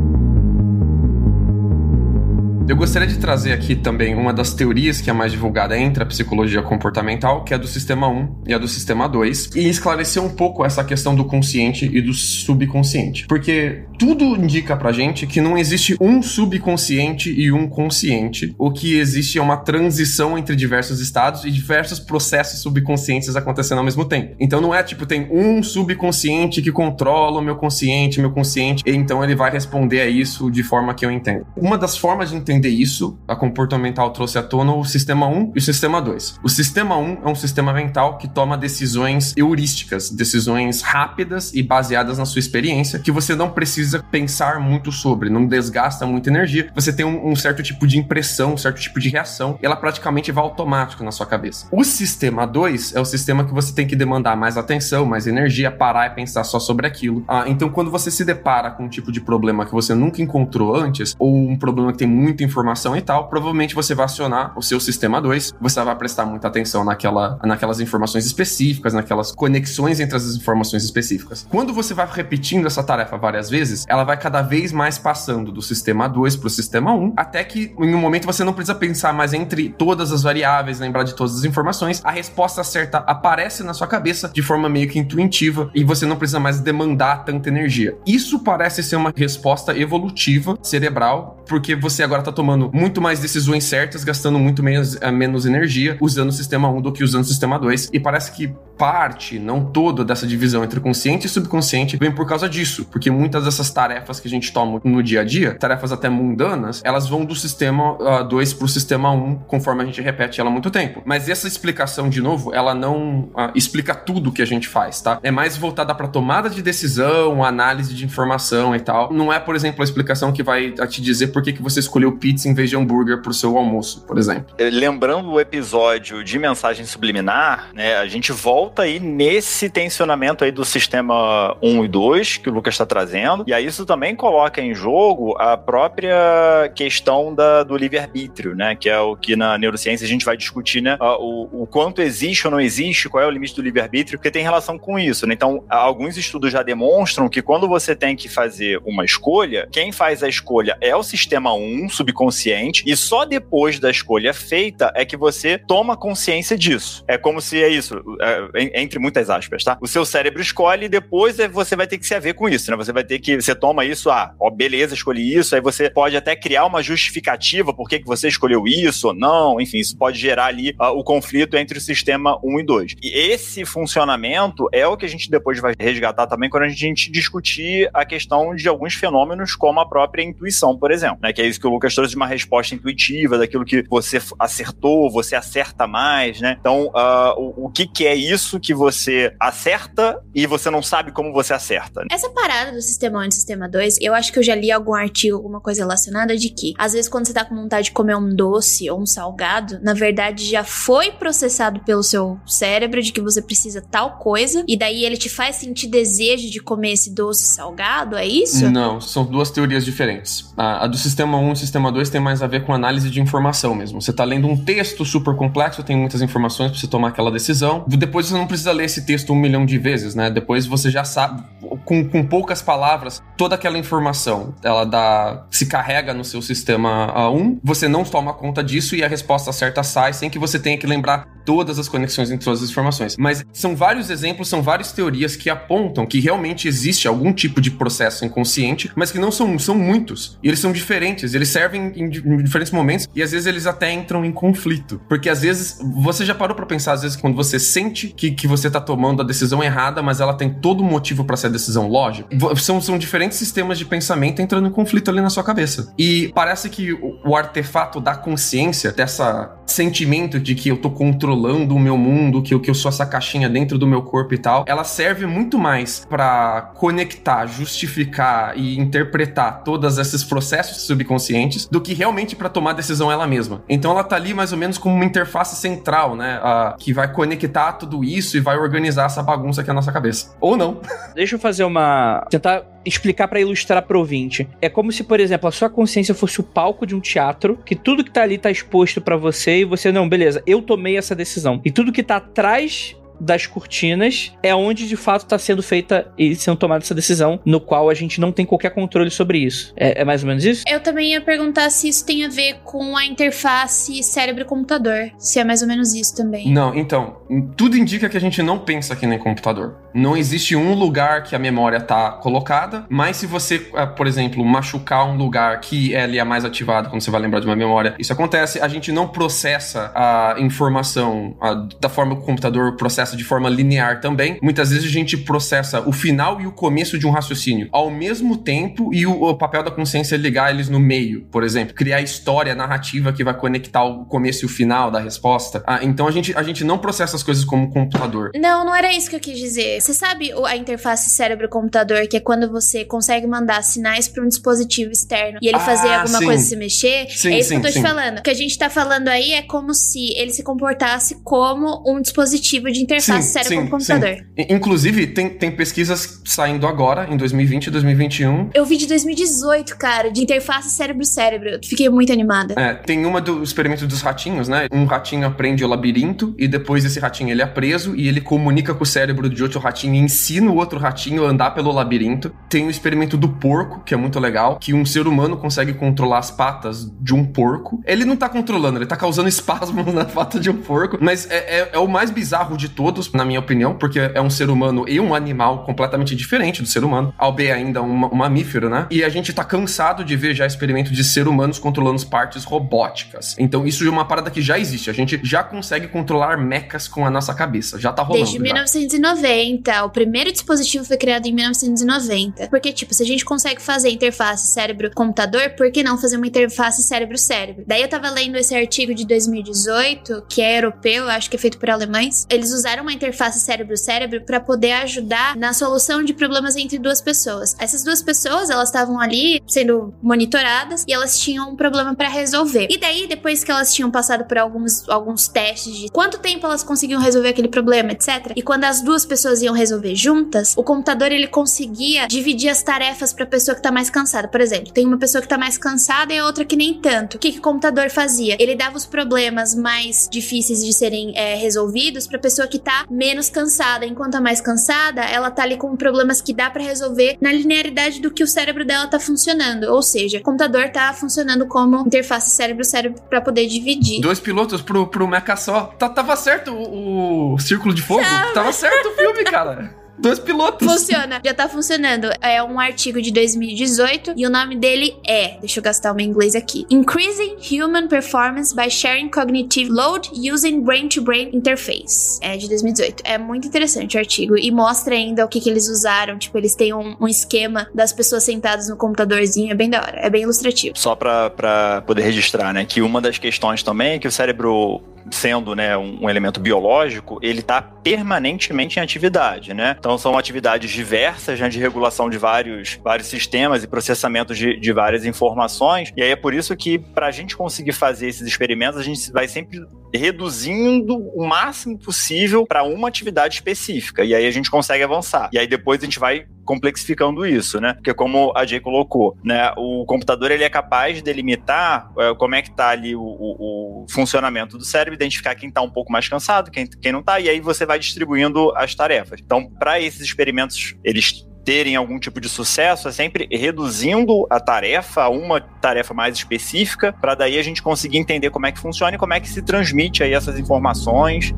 Eu gostaria de trazer aqui também uma das teorias que é mais divulgada entre a psicologia comportamental, que é do sistema 1 e a do sistema 2, e esclarecer um pouco essa questão do consciente e do subconsciente. Porque tudo indica pra gente que não existe um subconsciente e um consciente. O que existe é uma transição entre diversos estados e diversos processos subconscientes acontecendo ao mesmo tempo. Então não é tipo, tem um subconsciente que controla o meu consciente, meu consciente, e então ele vai responder a isso de forma que eu entendo. Uma das formas de entender entender isso, a comportamental trouxe à tona o sistema 1 e o sistema 2. O sistema 1 é um sistema mental que toma decisões heurísticas, decisões rápidas e baseadas na sua experiência, que você não precisa pensar muito sobre, não desgasta muita energia, você tem um, um certo tipo de impressão, um certo tipo de reação, e ela praticamente vai automático na sua cabeça. O sistema 2 é o sistema que você tem que demandar mais atenção, mais energia, parar e pensar só sobre aquilo. Ah, então, quando você se depara com um tipo de problema que você nunca encontrou antes, ou um problema que tem muita informação e tal, provavelmente você vai acionar o seu sistema 2, você vai prestar muita atenção naquela, naquelas informações específicas, naquelas conexões entre as informações específicas. Quando você vai repetindo essa tarefa várias vezes, ela vai cada vez mais passando do sistema 2 para o sistema 1, até que em um momento você não precisa pensar mais entre todas as variáveis, lembrar de todas as informações, a resposta certa aparece na sua cabeça de forma meio que intuitiva e você não precisa mais demandar tanta energia. Isso parece ser uma resposta evolutiva cerebral, porque você agora está tomando muito mais decisões certas, gastando muito menos, uh, menos energia usando o sistema 1 do que usando o sistema 2. E parece que parte, não toda, dessa divisão entre consciente e subconsciente vem por causa disso. Porque muitas dessas tarefas que a gente toma no dia a dia, tarefas até mundanas, elas vão do sistema uh, 2 pro sistema 1, conforme a gente repete ela há muito tempo. Mas essa explicação, de novo, ela não uh, explica tudo que a gente faz, tá? É mais voltada para tomada de decisão, análise de informação e tal. Não é, por exemplo, a explicação que vai te dizer por que, que você escolheu pizza em vez de hambúrguer pro seu almoço, por exemplo. Lembrando o episódio de mensagem subliminar, né, a gente volta aí nesse tensionamento aí do sistema 1 e 2 que o Lucas está trazendo, e aí isso também coloca em jogo a própria questão da, do livre-arbítrio, né, que é o que na neurociência a gente vai discutir, né, o, o quanto existe ou não existe, qual é o limite do livre-arbítrio, porque tem relação com isso, né? Então, alguns estudos já demonstram que quando você tem que fazer uma escolha, quem faz a escolha é o sistema 1, subconsciente, e só depois da escolha feita é que você toma consciência disso. É como se é isso, é, entre muitas aspas, tá? O seu cérebro escolhe e depois é, você vai ter que se haver com isso, né? Você vai ter que, você toma isso, ah, ó, beleza, escolhi isso, aí você pode até criar uma justificativa por que, que você escolheu isso ou não, enfim, isso pode gerar ali uh, o conflito entre o sistema 1 e 2. E esse funcionamento é o que a gente depois vai resgatar também quando a gente discutir a questão de alguns fenômenos como a própria intuição, por exemplo, né? Que é isso que o Lucas trouxe de uma resposta intuitiva, daquilo que você acertou, você acerta mais, né? Então, uh, o, o que, que é isso que você acerta e você não sabe como você acerta? Essa parada do sistema 1 e sistema 2, eu acho que eu já li algum artigo, alguma coisa relacionada de que, às vezes, quando você tá com vontade de comer um doce ou um salgado, na verdade já foi processado pelo seu cérebro de que você precisa tal coisa, e daí ele te faz sentir desejo de comer esse doce salgado, é isso? Não, são duas teorias diferentes. A, a do sistema 1 e sistema 2 tem mais a ver com análise de informação mesmo. Você tá lendo um texto super complexo, tem muitas informações para você tomar aquela decisão. Depois você não precisa ler esse texto um milhão de vezes, né? Depois você já sabe, com, com poucas palavras, toda aquela informação, ela dá, se carrega no seu sistema 1, você não toma conta disso e a resposta certa sai sem que você tenha que lembrar todas as conexões entre todas as informações. Mas são vários exemplos, são várias teorias que apontam que realmente existe algum tipo de processo inconsciente, mas que não são, são muitos. E eles são diferentes, eles servem em, em diferentes momentos e às vezes eles até entram em conflito. Porque às vezes você já parou para pensar, às vezes, quando você sente que, que você tá tomando a decisão errada, mas ela tem todo o motivo para ser a decisão lógica. São, são diferentes sistemas de pensamento entrando em conflito ali na sua cabeça. E parece que o, o artefato da consciência, dessa sentimento de que eu tô controlando o meu mundo, que eu, que eu sou essa caixinha dentro do meu corpo e tal, ela serve muito mais para conectar, justificar e interpretar todos esses processos subconscientes do que realmente para tomar decisão ela mesma. Então ela tá ali mais ou menos como uma interface central, né, a, que vai conectar tudo isso e vai organizar essa bagunça que é a nossa cabeça. Ou não. *laughs* Deixa eu fazer uma tentar explicar para ilustrar pro ouvinte. É como se, por exemplo, a sua consciência fosse o palco de um teatro, que tudo que tá ali tá exposto para você e você, não, beleza, eu tomei essa decisão. E tudo que tá atrás das cortinas é onde de fato está sendo feita e sendo tomada essa decisão, no qual a gente não tem qualquer controle sobre isso. É, é mais ou menos isso? Eu também ia perguntar se isso tem a ver com a interface cérebro-computador. Se é mais ou menos isso também. Não, então, tudo indica que a gente não pensa aqui nem computador. Não existe um lugar que a memória está colocada, mas se você, ah, por exemplo, machucar um lugar que ela é mais ativado quando você vai lembrar de uma memória, isso acontece, a gente não processa a informação a, da forma que o computador processa de forma linear também. Muitas vezes a gente processa o final e o começo de um raciocínio ao mesmo tempo e o, o papel da consciência é ligar eles no meio, por exemplo, criar história narrativa que vai conectar o começo e o final da resposta. Ah, então a gente, a gente não processa as coisas como computador. Não, não era isso que eu quis dizer. Você sabe a interface cérebro-computador, que é quando você consegue mandar sinais para um dispositivo externo e ele ah, fazer alguma sim. coisa se mexer? Sim, é isso sim, que eu tô te falando. O que a gente tá falando aí é como se ele se comportasse como um dispositivo de interface cérebro-computador. Inclusive, tem, tem pesquisas saindo agora, em 2020 e 2021. Eu vi de 2018, cara, de interface cérebro-cérebro. Fiquei muito animada. É, tem uma do experimento dos ratinhos, né? Um ratinho aprende o labirinto e depois esse ratinho ele é preso e ele comunica com o cérebro de outro ratinho e ensina o outro ratinho a andar pelo labirinto. Tem o experimento do porco, que é muito legal, que um ser humano consegue controlar as patas de um porco. Ele não tá controlando, ele tá causando *laughs* espasmo na pata de um porco, mas é, é, é o mais bizarro de todos, na minha opinião, porque é um ser humano e um animal completamente diferente do ser humano, ao ainda um, um mamífero, né? E a gente tá cansado de ver já experimento de ser humanos controlando partes robóticas. Então isso é uma parada que já existe. A gente já consegue controlar mechas com a nossa cabeça. Já tá rolando. Desde 1990. Já. O primeiro dispositivo foi criado em 1990. Porque, tipo, se a gente consegue fazer interface cérebro-computador, por que não fazer uma interface cérebro-cérebro? Daí eu tava lendo esse artigo de 2018, que é europeu, acho que é feito por alemães. Eles usaram uma interface cérebro-cérebro para poder ajudar na solução de problemas entre duas pessoas. Essas duas pessoas, elas estavam ali sendo monitoradas e elas tinham um problema para resolver. E daí, depois que elas tinham passado por alguns, alguns testes de quanto tempo elas conseguiam resolver aquele problema, etc. E quando as duas pessoas iam resolver juntas, o computador ele conseguia dividir as tarefas para a pessoa que tá mais cansada. Por exemplo, tem uma pessoa que tá mais cansada e a outra que nem tanto. O que, que o computador fazia? Ele dava os problemas mais difíceis de serem é, resolvidos para pessoa que tá menos cansada. Enquanto a mais cansada, ela tá ali com problemas que dá para resolver na linearidade do que o cérebro dela tá funcionando. Ou seja, o computador tá funcionando como interface cérebro-cérebro para poder dividir. Dois pilotos pro, pro mecha só. Tá, tava certo o, o Círculo de Fogo? Tava certo o filme, *laughs* cara. Dois pilotos. Funciona, já tá funcionando. É um artigo de 2018 e o nome dele é, deixa eu gastar o meu inglês aqui. Increasing Human Performance by Sharing Cognitive Load Using Brain-to-Brain Interface. É de 2018. É muito interessante o artigo e mostra ainda o que, que eles usaram. Tipo, eles têm um, um esquema das pessoas sentadas no computadorzinho. É bem da hora, é bem ilustrativo. Só pra, pra poder registrar, né? Que uma das questões também é que o cérebro sendo né, um, elemento biológico, ele está permanentemente em atividade, né? Então são atividades diversas né, de regulação de vários, vários sistemas e processamento de, de várias informações. E aí é por isso que para a gente conseguir fazer esses experimentos, a gente vai sempre reduzindo o máximo possível para uma atividade específica. E aí a gente consegue avançar. E aí depois a gente vai complexificando isso, né? Porque como a Jay colocou, né, o computador ele é capaz de delimitar é, como é que tá ali o, o, o, funcionamento do cérebro, identificar quem tá um pouco mais cansado, quem, quem não tá, e aí você vai distribuindo as tarefas. Então, para esses experimentos, eles terem algum tipo de sucesso é sempre reduzindo a tarefa a uma tarefa mais específica, para daí a gente conseguir entender como é que funciona e como é que se transmite aí essas informações.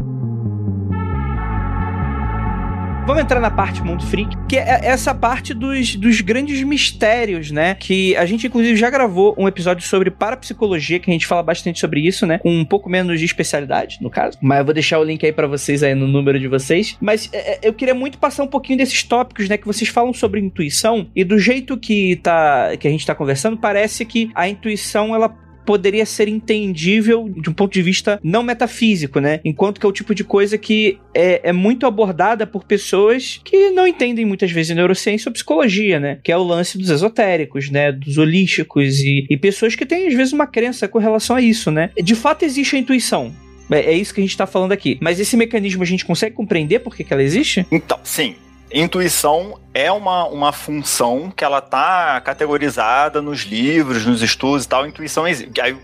Vamos entrar na parte Mundo Freak, que é essa parte dos, dos grandes mistérios, né? Que a gente, inclusive, já gravou um episódio sobre parapsicologia, que a gente fala bastante sobre isso, né? Com um pouco menos de especialidade, no caso. Mas eu vou deixar o link aí para vocês aí no número de vocês. Mas é, é, eu queria muito passar um pouquinho desses tópicos, né? Que vocês falam sobre intuição e do jeito que, tá, que a gente tá conversando, parece que a intuição, ela poderia ser entendível de um ponto de vista não metafísico, né? Enquanto que é o tipo de coisa que é, é muito abordada por pessoas que não entendem muitas vezes neurociência ou psicologia, né? Que é o lance dos esotéricos, né? Dos holísticos e, e pessoas que têm às vezes uma crença com relação a isso, né? De fato existe a intuição, é, é isso que a gente está falando aqui. Mas esse mecanismo a gente consegue compreender por que, que ela existe? Então, sim. Intuição é uma, uma função que ela tá categorizada nos livros, nos estudos e tal. Intuição.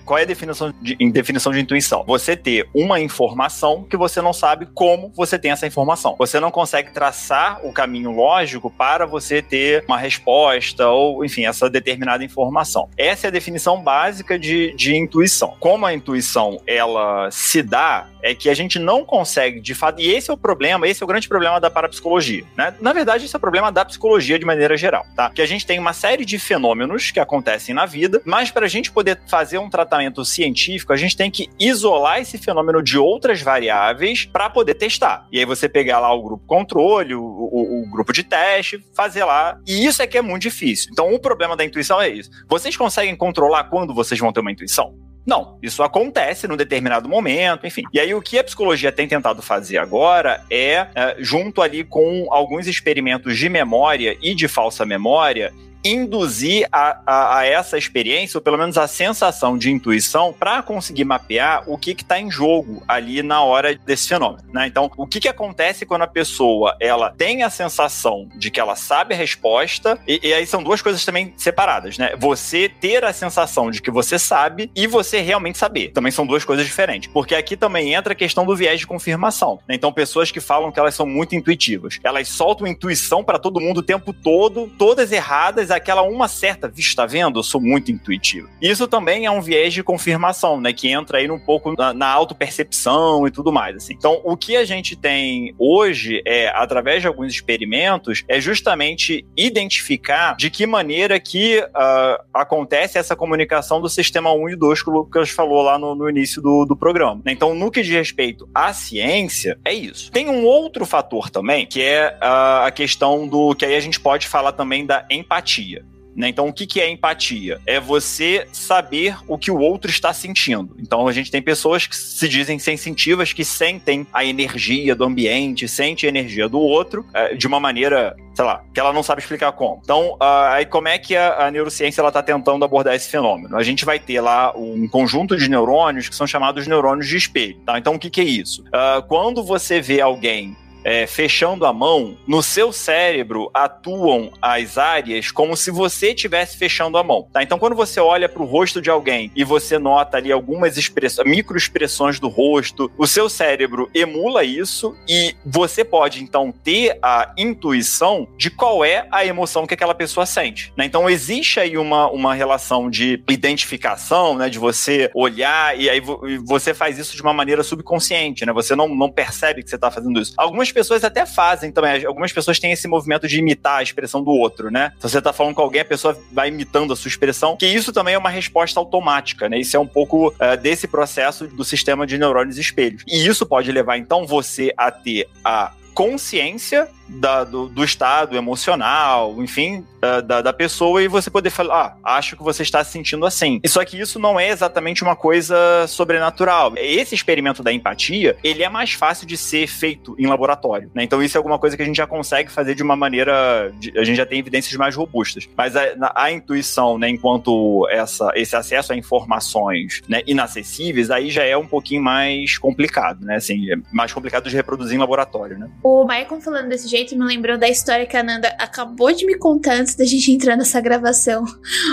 Qual é a definição de, definição de intuição? Você ter uma informação que você não sabe como você tem essa informação. Você não consegue traçar o caminho lógico para você ter uma resposta ou, enfim, essa determinada informação. Essa é a definição básica de, de intuição. Como a intuição ela se dá é que a gente não consegue, de fato, e esse é o problema, esse é o grande problema da parapsicologia, né? Na verdade, esse é o problema da psicologia de maneira geral, tá? Que a gente tem uma série de fenômenos que acontecem na vida, mas para a gente poder fazer um tratamento científico, a gente tem que isolar esse fenômeno de outras variáveis para poder testar. E aí você pegar lá o grupo controle, o, o, o grupo de teste, fazer lá. E isso é que é muito difícil. Então, o problema da intuição é isso. Vocês conseguem controlar quando vocês vão ter uma intuição? Não, isso acontece num determinado momento, enfim. E aí o que a psicologia tem tentado fazer agora é, é junto ali com alguns experimentos de memória e de falsa memória, induzir a, a, a, essa experiência, ou pelo menos a sensação de intuição, para conseguir mapear o que está em jogo ali na hora desse fenômeno. Né? Então, o que, que acontece quando a pessoa ela tem a sensação de que ela sabe a resposta, e, e aí são duas coisas também separadas, né? Você ter a sensação de que você sabe e você realmente saber. Também são duas coisas diferentes. Porque aqui também entra a questão do viés de confirmação. Né? Então, pessoas que falam que elas são muito intuitivas, elas soltam intuição para todo mundo o tempo todo, todas erradas mas aquela uma certa, visto, tá vendo? Eu sou muito intuitivo. Isso também é um viés de confirmação, né? Que entra aí um pouco na, na autopercepção e tudo mais, assim. Então, o que a gente tem hoje é, através de alguns experimentos, é justamente identificar de que maneira que uh, acontece essa comunicação do sistema 1 e 2 que o Lucas falou lá no, no início do, do programa. Então, no que diz respeito à ciência, é isso. Tem um outro fator também, que é uh, a questão do que aí a gente pode falar também da empatia empatia. Né? Então, o que, que é empatia? É você saber o que o outro está sentindo. Então, a gente tem pessoas que se dizem sensitivas, que sentem a energia do ambiente, sentem a energia do outro é, de uma maneira, sei lá, que ela não sabe explicar como. Então, uh, aí como é que a, a neurociência está tentando abordar esse fenômeno? A gente vai ter lá um conjunto de neurônios que são chamados neurônios de espelho. Tá? Então, o que, que é isso? Uh, quando você vê alguém é, fechando a mão, no seu cérebro atuam as áreas como se você estivesse fechando a mão. Tá? Então, quando você olha para o rosto de alguém e você nota ali algumas expressões, microexpressões do rosto, o seu cérebro emula isso e você pode então ter a intuição de qual é a emoção que aquela pessoa sente. Né? Então, existe aí uma, uma relação de identificação, né? de você olhar e aí você faz isso de uma maneira subconsciente, né? Você não, não percebe que você está fazendo isso. Algumas algumas pessoas até fazem também. Algumas pessoas têm esse movimento de imitar a expressão do outro, né? Se você tá falando com alguém, a pessoa vai imitando a sua expressão, que isso também é uma resposta automática, né? Isso é um pouco uh, desse processo do sistema de neurônios espelhos. E isso pode levar, então, você a ter a consciência da, do, do, estado emocional, enfim, da, da, pessoa e você poder falar, ah, acho que você está se sentindo assim. Só que isso não é exatamente uma coisa sobrenatural. Esse experimento da empatia, ele é mais fácil de ser feito em laboratório, né? Então isso é alguma coisa que a gente já consegue fazer de uma maneira, de, a gente já tem evidências mais robustas. Mas a, a intuição, né, enquanto essa, esse acesso a informações né, inacessíveis, aí já é um pouquinho mais complicado, né? Assim, é mais complicado de reproduzir em laboratório, né? O Michael falando desse jeito jeito me lembrou da história que a Nanda acabou de me contar antes da gente entrar nessa gravação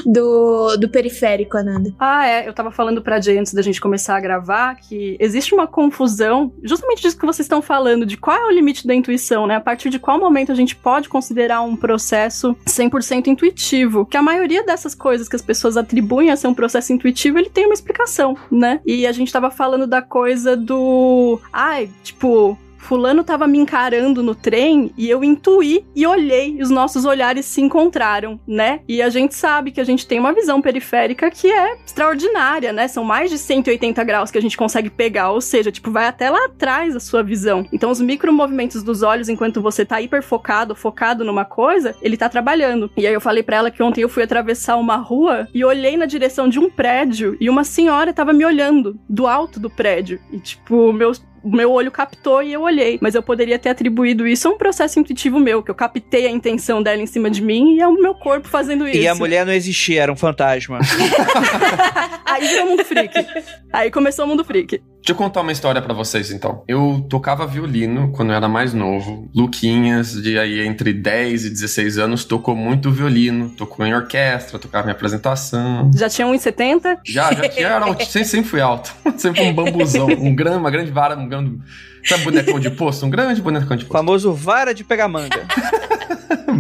do, do periférico, Ananda. Ah, é. Eu tava falando pra Jay antes da gente começar a gravar que existe uma confusão, justamente disso que vocês estão falando, de qual é o limite da intuição, né? A partir de qual momento a gente pode considerar um processo 100% intuitivo. Que a maioria dessas coisas que as pessoas atribuem a ser um processo intuitivo, ele tem uma explicação, né? E a gente tava falando da coisa do. Ai, tipo, fulano tava me encarando no trem e eu intuí e olhei e os nossos olhares se encontraram, né? E a gente sabe que a gente tem uma visão periférica que é extraordinária, né? São mais de 180 graus que a gente consegue pegar, ou seja, tipo, vai até lá atrás a sua visão. Então, os micromovimentos dos olhos, enquanto você tá hiper focado, focado numa coisa, ele tá trabalhando. E aí eu falei para ela que ontem eu fui atravessar uma rua e olhei na direção de um prédio e uma senhora tava me olhando do alto do prédio. E, tipo, meus meu olho captou e eu olhei. Mas eu poderia ter atribuído isso a um processo intuitivo meu, que eu captei a intenção dela em cima de mim e é o meu corpo fazendo isso. E a mulher não existia, era um fantasma. *laughs* Aí virou mundo freak. Aí começou o mundo freak. Deixa eu contar uma história para vocês, então. Eu tocava violino quando eu era mais novo. Luquinhas, de aí entre 10 e 16 anos, tocou muito violino. Tocou em orquestra, tocava em apresentação. Já tinha 1,70? Já, já tinha. Era, *laughs* sempre, sempre fui alto. *laughs* sempre um bambuzão. Um grande, uma grande vara, um grande... Sabe bonecão de poço? Um grande bonecão de poço. Famoso vara de pegar manga. *laughs*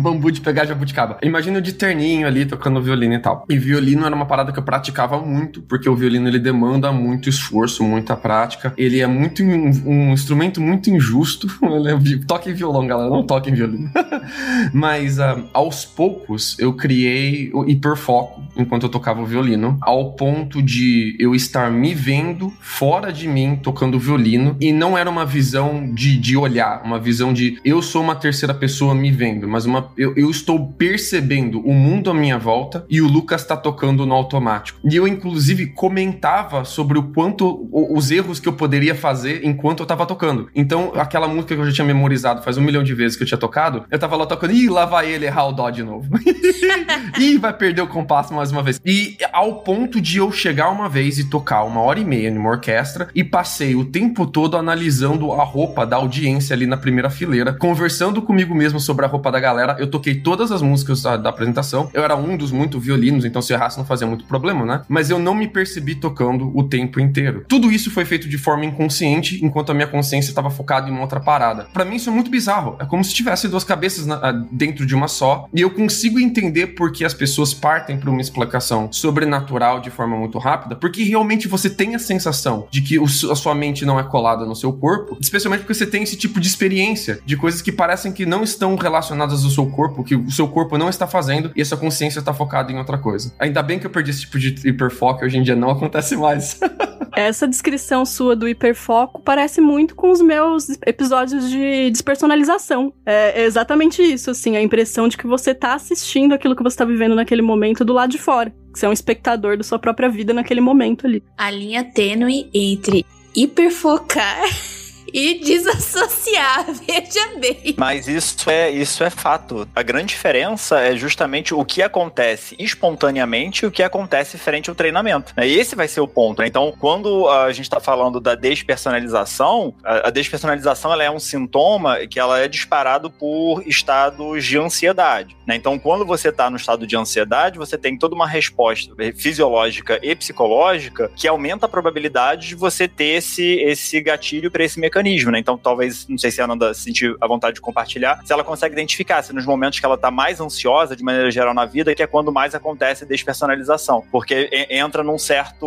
bambu de pegar jabuticaba. Imagina de terninho ali tocando violino e tal. E violino era uma parada que eu praticava muito, porque o violino ele demanda muito esforço, muita prática. Ele é muito um, um instrumento muito injusto. *laughs* toquem violão, galera, não toquem violino. *laughs* Mas uh, aos poucos eu criei o hiperfoco enquanto eu tocava o violino, ao ponto de eu estar me vendo fora de mim tocando violino e não era uma visão de, de olhar, uma visão de eu sou uma terceira pessoa me vendo, mas uma eu, eu estou percebendo o mundo à minha volta e o Lucas está tocando no automático. E eu, inclusive, comentava sobre o quanto os erros que eu poderia fazer enquanto eu tava tocando. Então, aquela música que eu já tinha memorizado faz um milhão de vezes que eu tinha tocado, eu tava lá tocando, ih, lá vai ele errar o dó de novo. *laughs* ih, vai perder o compasso mais uma vez. E ao ponto de eu chegar uma vez e tocar uma hora e meia numa orquestra e passei o tempo todo analisando a roupa da audiência ali na primeira fileira, conversando comigo mesmo sobre a roupa da galera. Eu toquei todas as músicas da, da, apresentação. Eu era um dos muito violinos, então se errasse não fazia muito problema, né? Mas eu não me percebi tocando o tempo inteiro. Tudo isso foi feito de forma inconsciente, enquanto a minha consciência estava focada em uma outra parada. Para mim isso é muito bizarro. É como se tivesse duas cabeças na, dentro de uma só. E eu consigo entender por que as pessoas partem para uma explicação sobrenatural de forma muito rápida, porque realmente você tem a sensação de que o, a sua mente não é colada no seu corpo, especialmente porque você tem esse tipo de experiência de coisas que parecem que não estão relacionadas ao seu corpo, que o seu corpo não está fazendo e a sua consciência está focada em outra coisa. Ainda bem que eu perdi esse tipo de hiperfoco e hoje em dia não acontece mais. *laughs* Essa descrição sua do hiperfoco parece muito com os meus episódios de despersonalização. É exatamente isso, assim, a impressão de que você tá assistindo aquilo que você tá vivendo naquele momento do lado de fora. Que você é um espectador da sua própria vida naquele momento ali. A linha tênue entre hiperfocar e desassociar, *laughs* veja bem. Mas isso é, isso é fato. A grande diferença é justamente o que acontece espontaneamente e o que acontece frente ao treinamento. Né? Esse vai ser o ponto. Né? Então, quando a gente está falando da despersonalização, a, a despersonalização ela é um sintoma que ela é disparado por estados de ansiedade. Né? Então, quando você está no estado de ansiedade, você tem toda uma resposta fisiológica e psicológica que aumenta a probabilidade de você ter esse, esse gatilho para esse mecanismo né? Então, talvez, não sei se a Ananda sentir a vontade de compartilhar, se ela consegue identificar se nos momentos que ela tá mais ansiosa, de maneira geral, na vida, que é quando mais acontece despersonalização. Porque entra num certo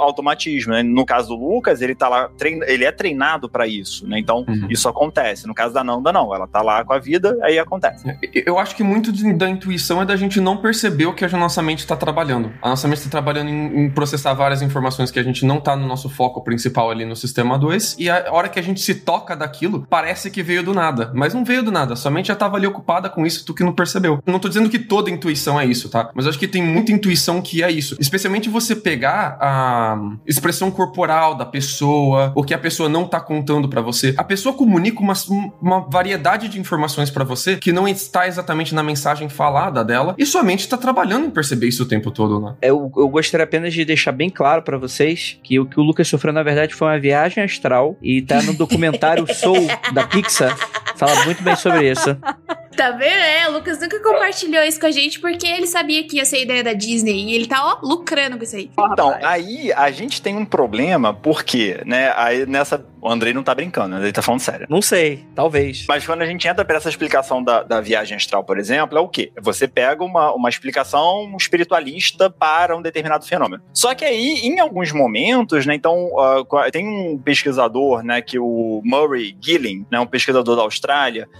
automatismo, né? No caso do Lucas, ele tá lá, ele é treinado para isso, né? Então, uhum. isso acontece. No caso da Nanda, não. Ela tá lá com a vida, aí acontece. É, eu acho que muito da intuição é da gente não perceber o que a nossa mente está trabalhando. A nossa mente está trabalhando em, em processar várias informações que a gente não tá no nosso foco principal ali no sistema 2, e a hora que a gente gente se toca daquilo, parece que veio do nada. Mas não veio do nada, sua mente já estava ali ocupada com isso, tu que não percebeu. Não tô dizendo que toda intuição é isso, tá? Mas acho que tem muita intuição que é isso. Especialmente você pegar a expressão corporal da pessoa, o que a pessoa não tá contando para você. A pessoa comunica uma, uma variedade de informações para você que não está exatamente na mensagem falada dela, e sua mente tá trabalhando em perceber isso o tempo todo, né? Eu, eu gostaria apenas de deixar bem claro para vocês que o que o Lucas sofreu, na verdade, foi uma viagem astral e tá no documentário Soul da Pixar fala muito bem sobre isso. *laughs* Tá vendo? É, o Lucas nunca compartilhou isso com a gente porque ele sabia que ia ser a ideia da Disney e ele tá, ó, lucrando com isso aí. Então, aí a gente tem um problema porque, né, aí nessa o Andrei não tá brincando, né? ele tá falando sério. Não sei, talvez. Mas quando a gente entra para essa explicação da, da viagem astral, por exemplo, é o quê? Você pega uma, uma explicação espiritualista para um determinado fenômeno. Só que aí, em alguns momentos, né? Então, uh, tem um pesquisador, né? Que o Murray Gilling, né? Um pesquisador da Austrália,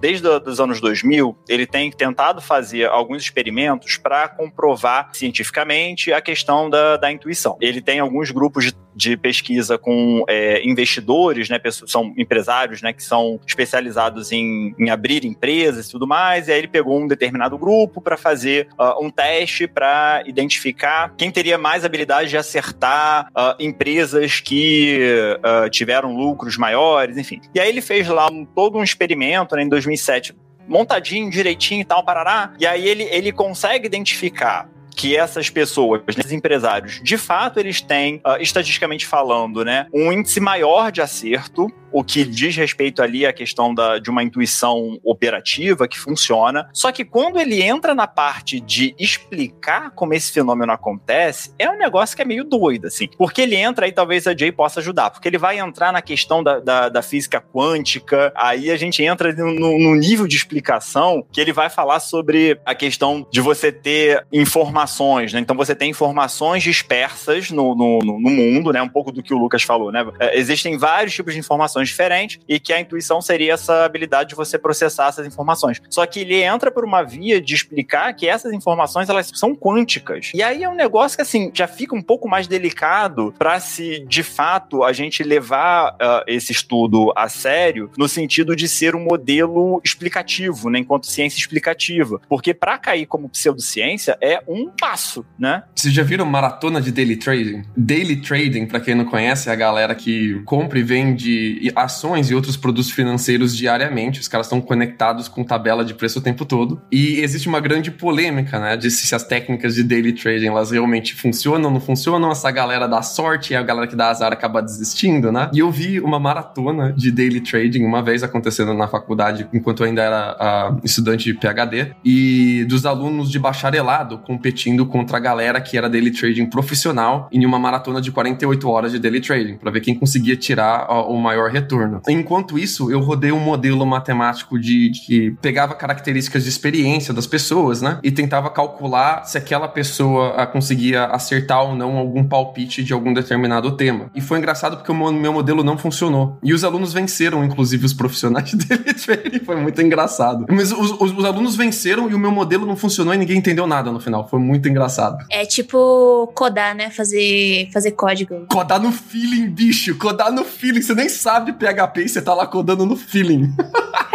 desde os anos 2000, ele tem tentado fazer alguns experimentos para comprovar cientificamente a questão da, da intuição. Ele tem alguns grupos de, de pesquisa com é, investidores né, pessoas, são empresários, né, que são especializados em, em abrir empresas e tudo mais, e aí ele pegou um determinado grupo para fazer uh, um teste para identificar quem teria mais habilidade de acertar uh, empresas que uh, tiveram lucros maiores, enfim. E aí ele fez lá um, todo um experimento né, em 2007 montadinho, direitinho e tal, parará. E aí ele, ele consegue identificar que essas pessoas, esses empresários, de fato eles têm, uh, estatisticamente falando, né, um índice maior de acerto o que diz respeito ali à questão da, de uma intuição operativa que funciona. Só que quando ele entra na parte de explicar como esse fenômeno acontece, é um negócio que é meio doido, assim. Porque ele entra aí, talvez a Jay possa ajudar, porque ele vai entrar na questão da, da, da física quântica, aí a gente entra no, no, nível de explicação que ele vai falar sobre a questão de você ter informações, né? Então você tem informações dispersas no, no, no mundo, né? Um pouco do que o Lucas falou, né? É, existem vários tipos de informações informações diferentes e que a intuição seria essa habilidade de você processar essas informações. Só que ele entra por uma via de explicar que essas informações elas são quânticas. E aí é um negócio que assim já fica um pouco mais delicado para se de fato a gente levar uh, esse estudo a sério no sentido de ser um modelo explicativo, né, enquanto ciência explicativa, porque para cair como pseudociência é um passo, né? Vocês já viram maratona de daily trading? Daily trading, para quem não conhece, é a galera que compra e vende ações e outros produtos financeiros diariamente. Os caras estão conectados com tabela de preço o tempo todo. E existe uma grande polêmica, né? De se as técnicas de daily trading elas realmente funcionam, não funcionam. Essa galera dá sorte e a galera que dá azar acaba desistindo, né? E eu vi uma maratona de daily trading uma vez acontecendo na faculdade, enquanto eu ainda era uh, estudante de PhD, e dos alunos de bacharelado competindo contra a galera que era daily trading profissional em uma maratona de 48 horas de daily trading, para ver quem conseguia tirar uh, o maior retorno. Enquanto isso, eu rodei um modelo matemático de, que pegava características de experiência das pessoas, né? E tentava calcular se aquela pessoa ah, conseguia acertar ou não algum palpite de algum determinado tema. E foi engraçado porque o meu modelo não funcionou. E os alunos venceram, inclusive os profissionais *laughs* dele. Foi muito engraçado. Mas os, os, os alunos venceram e o meu modelo não funcionou e ninguém entendeu nada no final. Foi muito engraçado. É tipo codar, né? Fazer, fazer código. Codar no feeling, bicho. Codar no feeling. Você nem sabe sabe PHP e você tá lá codando no feeling.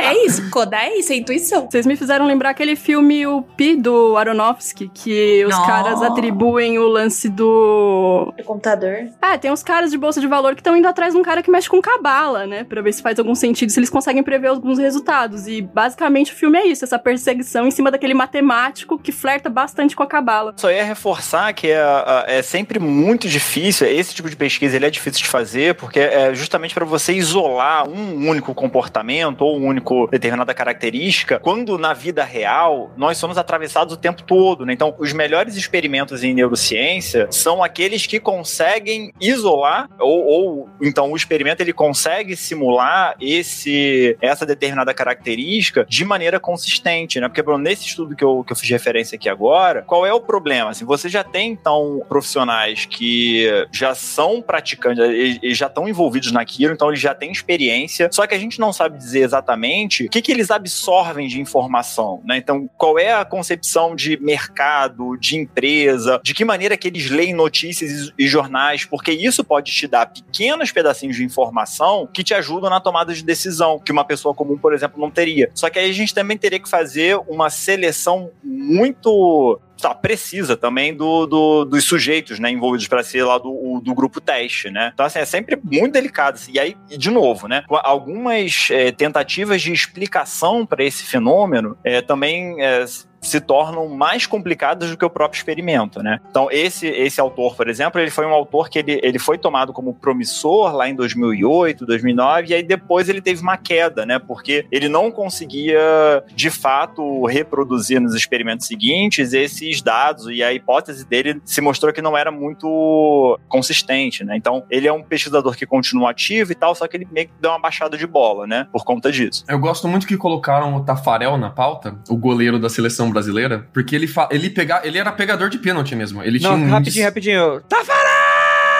É isso, codar é isso, é intuição. Vocês me fizeram lembrar aquele filme O Pi do Aronofsky, que os caras atribuem o lance do. Do computador. É, tem uns caras de bolsa de valor que estão indo atrás de um cara que mexe com cabala, né? Pra ver se faz algum sentido, se eles conseguem prever alguns resultados. E basicamente o filme é isso, essa perseguição em cima daquele matemático que flerta bastante com a cabala. Só ia reforçar que é, é sempre muito difícil, esse tipo de pesquisa ele é difícil de fazer, porque é justamente para você isolar um único comportamento ou um único determinada característica, quando na vida real nós somos atravessados o tempo todo, né? Então, os melhores experimentos em neurociência são aqueles que conseguem isolar ou, ou então o experimento ele consegue simular esse essa determinada característica de maneira consistente, né? Porque nesse estudo que eu, que eu fiz referência aqui agora, qual é o problema? Assim, você já tem então profissionais que já são praticantes e já estão envolvidos naquilo, então eles já têm experiência, só que a gente não sabe dizer exatamente o que, que eles absorvem de informação, né? Então, qual é a concepção de mercado, de empresa, de que maneira que eles leem notícias e jornais, porque isso pode te dar pequenos pedacinhos de informação que te ajudam na tomada de decisão, que uma pessoa comum, por exemplo, não teria. Só que aí a gente também teria que fazer uma seleção muito tá, precisa também do, do, dos sujeitos, né, envolvidos para ser lá do, do grupo teste, né? Então, assim, é sempre muito delicado. E aí, de novo, né, algumas é, tentativas de explicação para esse fenômeno é, também é, se tornam mais complicadas do que o próprio experimento, né? Então, esse, esse autor, por exemplo, ele foi um autor que ele, ele foi tomado como promissor lá em 2008, 2009, e aí depois ele teve uma queda, né? Porque ele não conseguia, de fato, reproduzir nos experimentos seguintes esses dados, e a hipótese dele se mostrou que não era muito consistente, né? Então, ele é um pesquisador que continua ativo e tal, só que ele meio que deu uma baixada de bola, né? Por conta disso. Eu gosto muito que colocaram o Tafarel na pauta, o goleiro da seleção brasileira, porque ele, fa ele, pega ele era pegador de pênalti mesmo. Ele Não, tinha rapidinho, rapidinho. Tafarel!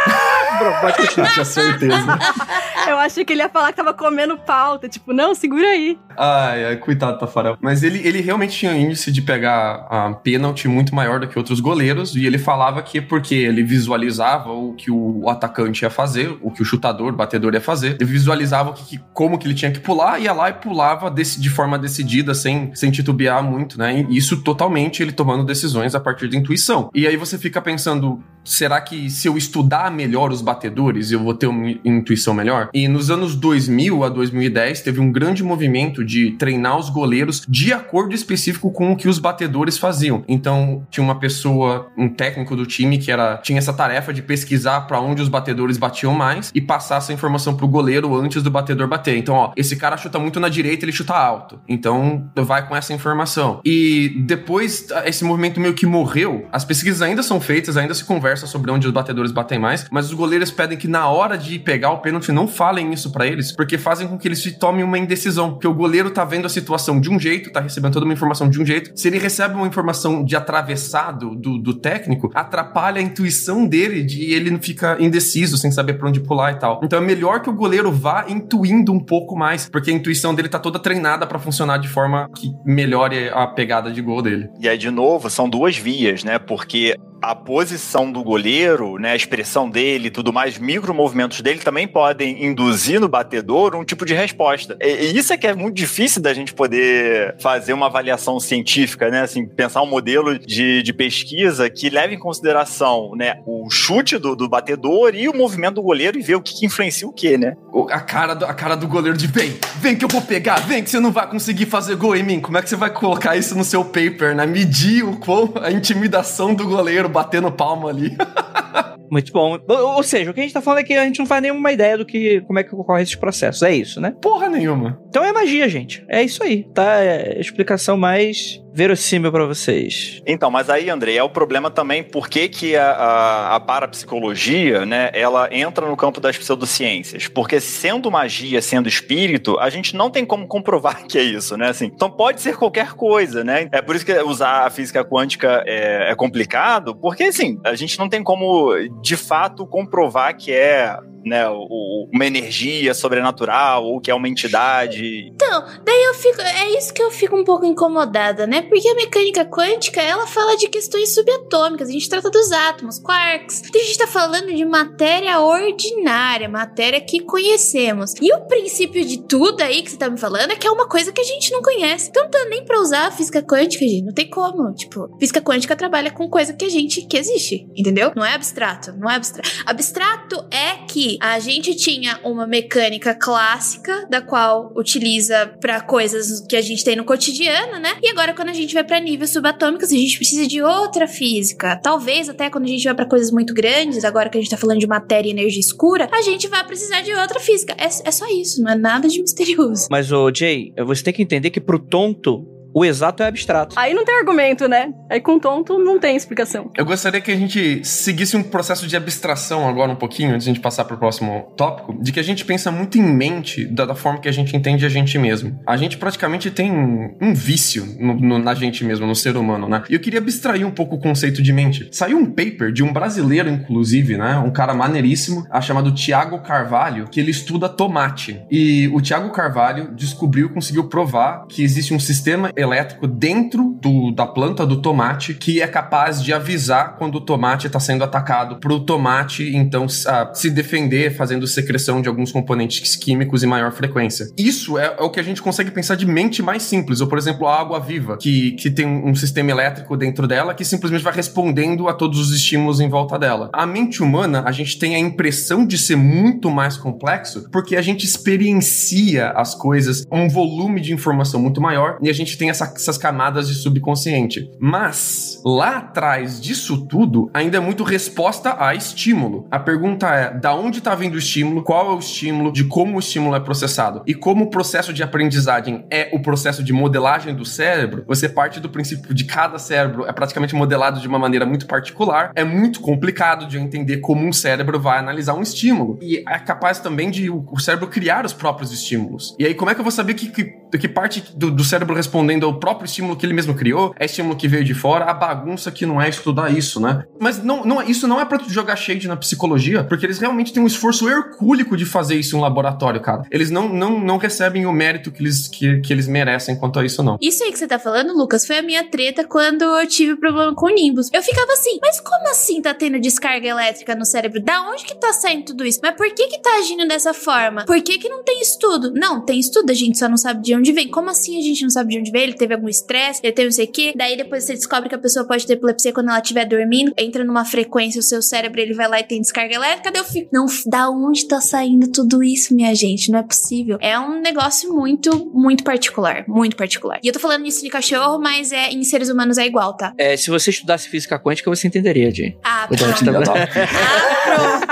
*laughs* Bro, pode continuar. Tinha certeza. *laughs* Eu achei que ele ia falar que tava comendo pauta. Tipo, não, segura aí. Ai, ai, coitado do Tafarel. Mas ele, ele realmente tinha índice de pegar a pênalti muito maior do que outros goleiros. E ele falava que é porque ele visualizava o que o atacante ia fazer, o que o chutador, o batedor ia fazer. Ele visualizava que, como que ele tinha que pular, ia lá e pulava de forma decidida, sem, sem titubear muito, né? E isso totalmente ele tomando decisões a partir da intuição. E aí você fica pensando, será que se eu estudar melhor os batedores, eu vou ter uma intuição melhor? E nos anos 2000 a 2010 teve um grande movimento de treinar os goleiros de acordo específico com o que os batedores faziam. Então, tinha uma pessoa, um técnico do time que era tinha essa tarefa de pesquisar para onde os batedores batiam mais e passar essa informação pro goleiro antes do batedor bater. Então, ó, esse cara chuta muito na direita, ele chuta alto. Então, vai com essa informação. E depois esse movimento meio que morreu, as pesquisas ainda são feitas, ainda se conversa sobre onde os batedores batem mais, mas os goleiros pedem que na hora de pegar o pênalti não falem isso para eles, porque fazem com que eles se tomem uma indecisão, porque o goleiro tá vendo a situação de um jeito, tá recebendo toda uma informação de um jeito. Se ele recebe uma informação de atravessado do, do técnico, atrapalha a intuição dele de ele não fica indeciso, sem saber para onde pular e tal. Então é melhor que o goleiro vá intuindo um pouco mais, porque a intuição dele tá toda treinada para funcionar de forma que melhore a pegada de gol dele. E aí, de novo, são duas vias, né? Porque a posição do goleiro, né, a expressão dele e tudo mais, micromovimentos dele também podem induzir no batedor um tipo de resposta. E, e, isso é que é muito difícil da gente poder fazer uma avaliação científica, né? Assim, pensar um modelo de, de pesquisa que leve em consideração né, o chute do, do batedor e o movimento do goleiro e ver o que, que influencia o que, né? A cara, do, a cara do goleiro de vem, vem que eu vou pegar, vem que você não vai conseguir fazer gol em mim. Como é que você vai colocar isso no seu paper, né? Medir o quão a intimidação do goleiro batendo palma ali. *laughs* Muito bom. Ou seja, o que a gente tá falando é que a gente não faz nenhuma ideia do que como é que ocorre esses processos. É isso, né? Porra nenhuma. Então é magia, gente. É isso aí, tá? É a explicação mais verossímil para vocês. Então, mas aí, André, é o problema também por que, que a, a, a, parapsicologia, né, ela entra no campo das pseudociências. Porque sendo magia, sendo espírito, a gente não tem como comprovar *laughs* que é isso, né? Assim, então pode ser qualquer coisa, né? É por isso que usar a física quântica é, é complicado, porque, assim, a gente não tem como, de fato, comprovar que é né, o, uma energia sobrenatural ou que é uma entidade. Então, daí eu fico, é isso que eu fico um pouco incomodada, né? Porque a mecânica quântica, ela fala de questões subatômicas, a gente trata dos átomos, quarks. Então a gente tá falando de matéria ordinária, matéria que conhecemos. E o princípio de tudo aí que você tá me falando é que é uma coisa que a gente não conhece. Então não tá nem pra usar a física quântica, gente, não tem como. Tipo, física quântica trabalha com coisa que a gente, que existe, entendeu? Não é abstrato, não é abstrato. Abstrato é que a gente tinha uma mecânica clássica, da qual utiliza para coisas que a gente tem no cotidiano, né? E agora, quando a gente vai para níveis subatômicos, a gente precisa de outra física. Talvez até quando a gente vai para coisas muito grandes, agora que a gente tá falando de matéria e energia escura, a gente vai precisar de outra física. É, é só isso, não é nada de misterioso. Mas, ô Jay, você tem que entender que pro tonto, o exato é abstrato. Aí não tem argumento, né? Aí com tonto não tem explicação. Eu gostaria que a gente seguisse um processo de abstração agora um pouquinho, antes de a gente passar para o próximo tópico, de que a gente pensa muito em mente da, da, forma que a gente entende a gente mesmo. A gente praticamente tem um vício no, no, na gente mesmo, no ser humano, né? E eu queria abstrair um pouco o conceito de mente. Saiu um paper de um brasileiro, inclusive, né? Um cara maneiríssimo, chamado Tiago Carvalho, que ele estuda tomate. E o Tiago Carvalho descobriu, conseguiu provar que existe um sistema elétrico dentro do, da planta do tomate que é capaz de avisar quando o tomate está sendo atacado para o tomate então se defender fazendo secreção de alguns componentes químicos em maior frequência. Isso é, é, o que a gente consegue pensar de mente mais simples, ou por exemplo a água viva, que, que tem um sistema elétrico dentro dela que simplesmente vai respondendo a todos os estímulos em volta dela. A mente humana, a gente tem a impressão de ser muito mais complexo porque a gente experiencia as coisas, um volume de informação muito maior e a gente tem essa, essas camadas de subconsciente. Mas lá atrás disso tudo, ainda é muito resposta a estímulo. A pergunta é: da onde está vindo o estímulo? Qual é o estímulo? De como o estímulo é processado? E como o processo de aprendizagem é o processo de modelagem do cérebro, você parte do princípio de cada cérebro é praticamente modelado de uma maneira muito particular. É muito complicado de entender como um cérebro vai analisar um estímulo. E é capaz também de o cérebro criar os próprios estímulos. E aí, como é que eu vou saber que, que, que parte do, do cérebro respondendo ao próprio estímulo que ele mesmo criou, é estímulo que veio de fora, a bagunça que não é estudar isso, né? Mas não, não, isso não é pra jogar shade na psicologia, porque eles realmente têm um esforço hercúlico de fazer isso em um laboratório, cara. Eles não, não, não recebem o mérito que eles, que, que eles merecem quanto a isso, não. Isso aí que você tá falando, Lucas, foi a minha treta quando eu tive problema com o Nimbus. Eu ficava assim, mas como assim tá tendo descarga elétrica no cérebro? Da onde que tá saindo tudo isso? Mas por que que tá agindo dessa forma? Por que que não tem estudo? Não, tem estudo, a gente só não sabe de onde onde vem. Como assim a gente não sabe de onde vem? Ele teve algum estresse, ele teve não sei o quê. Daí depois você descobre que a pessoa pode ter epilepsia quando ela estiver dormindo, entra numa frequência, o seu cérebro ele vai lá e tem descarga elétrica. Cadê o fico? Não, da onde tá saindo tudo isso, minha gente? Não é possível. É um negócio muito, muito particular. Muito particular. E eu tô falando isso de cachorro, mas é em seres humanos é igual, tá? É, se você estudasse física quântica, você entenderia, Jay. Ah, pronto. Ah, *laughs* pronto.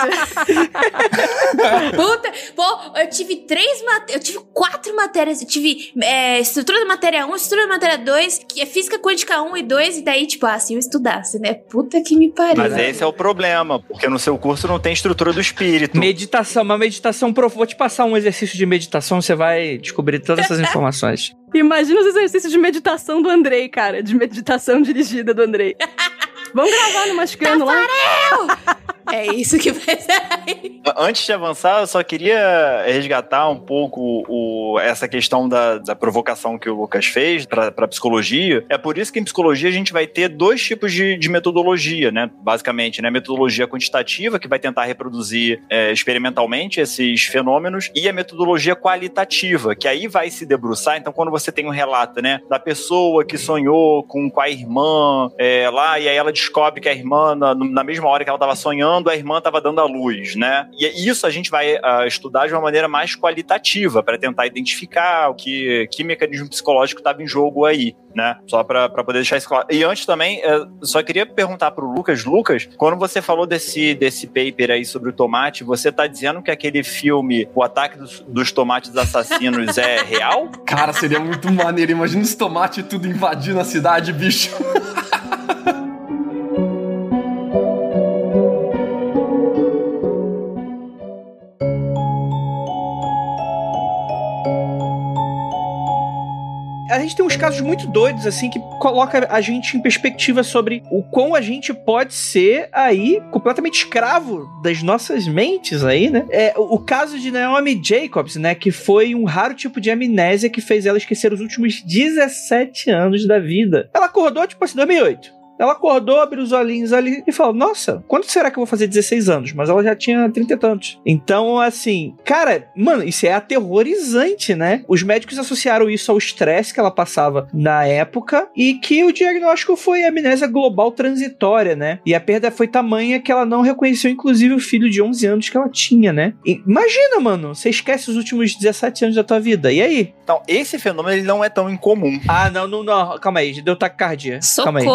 Puta, pô, eu tive três matérias, eu tive quatro matérias. Eu tive é, estrutura da matéria 1, estrutura da matéria 2, que é física quântica 1 e 2, e daí, tipo, ah, se eu estudasse, né? Puta que me pariu. Mas esse é o problema, porque no seu curso não tem estrutura do espírito. Meditação, uma meditação prof... Vou te passar um exercício de meditação, você vai descobrir todas essas *laughs* informações. Imagina os exercícios de meditação do Andrei, cara. De meditação dirigida do Andrei. *laughs* Vamos gravar no Mascando lá? É isso que vai sair. Antes de avançar, eu só queria resgatar um pouco o, essa questão da, da provocação que o Lucas fez para psicologia. É por isso que em psicologia a gente vai ter dois tipos de, de metodologia, né? Basicamente, né? Metodologia quantitativa, que vai tentar reproduzir é, experimentalmente esses fenômenos, e a metodologia qualitativa, que aí vai se debruçar. Então, quando você tem um relato, né, da pessoa que sonhou com, com a irmã é, lá, e aí ela descobre que a irmã, na, na mesma hora que ela estava sonhando, a irmã estava dando a luz, né? E isso a gente vai uh, estudar de uma maneira mais qualitativa para tentar identificar o que, que mecanismo psicológico estava em jogo aí, né? Só para poder deixar isso claro. E antes também, uh, só queria perguntar pro Lucas, Lucas, quando você falou desse, desse paper aí sobre o tomate, você tá dizendo que aquele filme, O Ataque dos, dos Tomates Assassinos, é *laughs* real? Cara, seria muito maneiro. Imagina os tomates tudo invadindo a cidade, bicho. *laughs* a gente tem uns casos muito doidos, assim, que coloca a gente em perspectiva sobre o quão a gente pode ser aí completamente escravo das nossas mentes aí, né? É, o, o caso de Naomi Jacobs, né? Que foi um raro tipo de amnésia que fez ela esquecer os últimos 17 anos da vida. Ela acordou, tipo assim, 2008. Ela acordou, abriu os olhinhos ali e falou: Nossa, quando será que eu vou fazer 16 anos? Mas ela já tinha 30 e tantos. Então, assim, cara, mano, isso é aterrorizante, né? Os médicos associaram isso ao estresse que ela passava na época e que o diagnóstico foi amnésia global transitória, né? E a perda foi tamanha que ela não reconheceu, inclusive, o filho de 11 anos que ela tinha, né? E imagina, mano, você esquece os últimos 17 anos da tua vida. E aí? Então, esse fenômeno ele não é tão incomum. Ah, não, não, não. Calma aí, deu taquicardia. Calma aí.